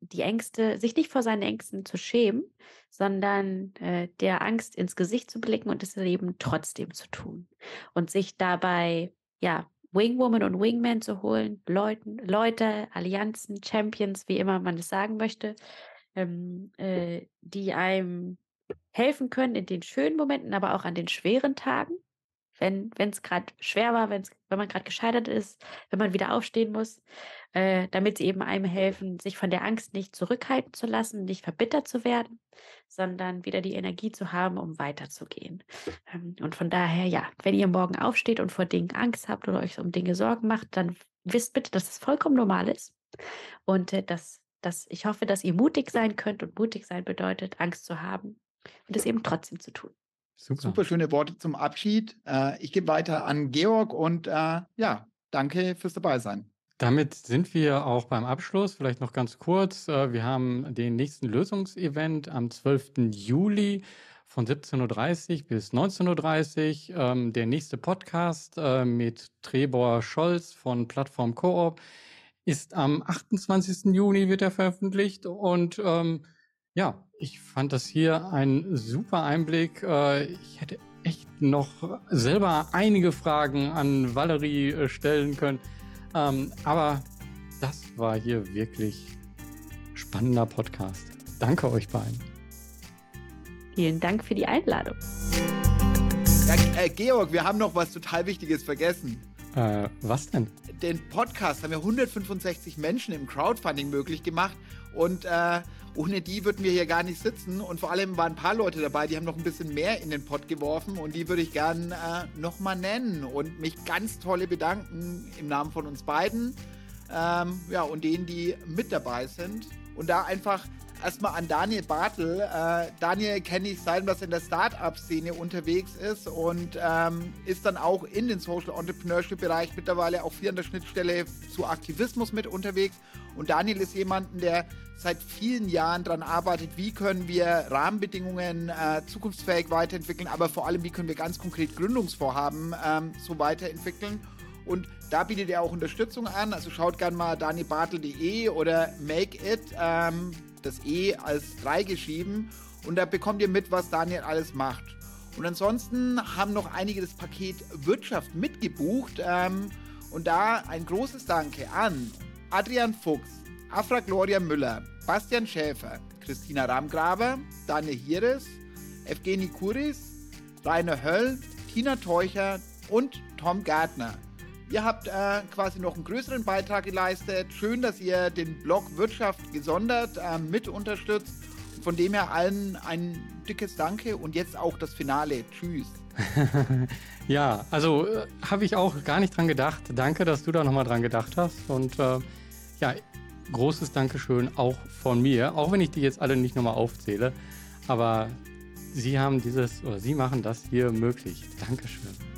die Ängste, sich nicht vor seinen Ängsten zu schämen, sondern äh, der Angst ins Gesicht zu blicken und das Leben trotzdem zu tun und sich dabei ja Wingwoman und Wingman zu holen, Leuten, Leute, Allianzen, Champions, wie immer man es sagen möchte, ähm, äh, die einem helfen können in den schönen Momenten, aber auch an den schweren Tagen wenn es gerade schwer war, wenn's, wenn man gerade gescheitert ist, wenn man wieder aufstehen muss, äh, damit sie eben einem helfen, sich von der Angst nicht zurückhalten zu lassen, nicht verbittert zu werden, sondern wieder die Energie zu haben, um weiterzugehen. Ähm, und von daher, ja, wenn ihr morgen aufsteht und vor Dingen Angst habt oder euch um Dinge Sorgen macht, dann wisst bitte, dass es vollkommen normal ist und äh, dass, dass ich hoffe, dass ihr mutig sein könnt und mutig sein bedeutet, Angst zu haben und es eben trotzdem zu tun. Super. Super schöne Worte zum Abschied. Äh, ich gebe weiter an Georg und äh, ja, danke fürs Dabeisein. Damit sind wir auch beim Abschluss. Vielleicht noch ganz kurz. Äh, wir haben den nächsten Lösungsevent am 12. Juli von 17.30 Uhr bis 19.30 Uhr. Ähm, der nächste Podcast mit Trebor Scholz von Plattform Coop ist am 28. Juni wird er veröffentlicht und ähm, ja, ich fand das hier ein super Einblick. Äh, ich hätte echt noch selber einige Fragen an Valerie äh, stellen können. Ähm, aber das war hier wirklich spannender Podcast. Danke euch beiden. Vielen Dank für die Einladung. Ja, äh, Georg, wir haben noch was total Wichtiges vergessen. Äh, was denn? Den Podcast haben ja 165 Menschen im Crowdfunding möglich gemacht und äh, ohne die würden wir hier gar nicht sitzen. Und vor allem waren ein paar Leute dabei, die haben noch ein bisschen mehr in den Pott geworfen. Und die würde ich gern äh, nochmal nennen und mich ganz tolle bedanken im Namen von uns beiden. Ähm, ja, und denen, die mit dabei sind. Und da einfach erstmal an Daniel Bartel. Äh, Daniel kenne ich seit, er in der Startup-Szene unterwegs ist und ähm, ist dann auch in den Social Entrepreneurship-Bereich mittlerweile auch viel an der Schnittstelle zu Aktivismus mit unterwegs. Und Daniel ist jemand, der seit vielen Jahren daran arbeitet, wie können wir Rahmenbedingungen äh, zukunftsfähig weiterentwickeln, aber vor allem, wie können wir ganz konkret Gründungsvorhaben ähm, so weiterentwickeln. Und da bietet er auch Unterstützung an. Also schaut gerne mal danielbartel.de oder Make It, ähm, das E als 3 geschrieben. Und da bekommt ihr mit, was Daniel alles macht. Und ansonsten haben noch einige das Paket Wirtschaft mitgebucht. Ähm, und da ein großes Danke an Adrian Fuchs, Afra Gloria Müller, Bastian Schäfer, Christina Ramgraber, Daniel Hieres, Evgeny Kuris, Rainer Höll, Tina Teucher und Tom Gärtner. Ihr habt äh, quasi noch einen größeren Beitrag geleistet. Schön, dass ihr den Blog Wirtschaft gesondert äh, mit unterstützt. Von dem her allen ein dickes Danke und jetzt auch das Finale. Tschüss. ja, also äh, habe ich auch gar nicht dran gedacht. Danke, dass du da nochmal dran gedacht hast. Und äh, ja, großes Dankeschön auch von mir, auch wenn ich die jetzt alle nicht nochmal aufzähle. Aber Sie haben dieses oder Sie machen das hier möglich. Dankeschön.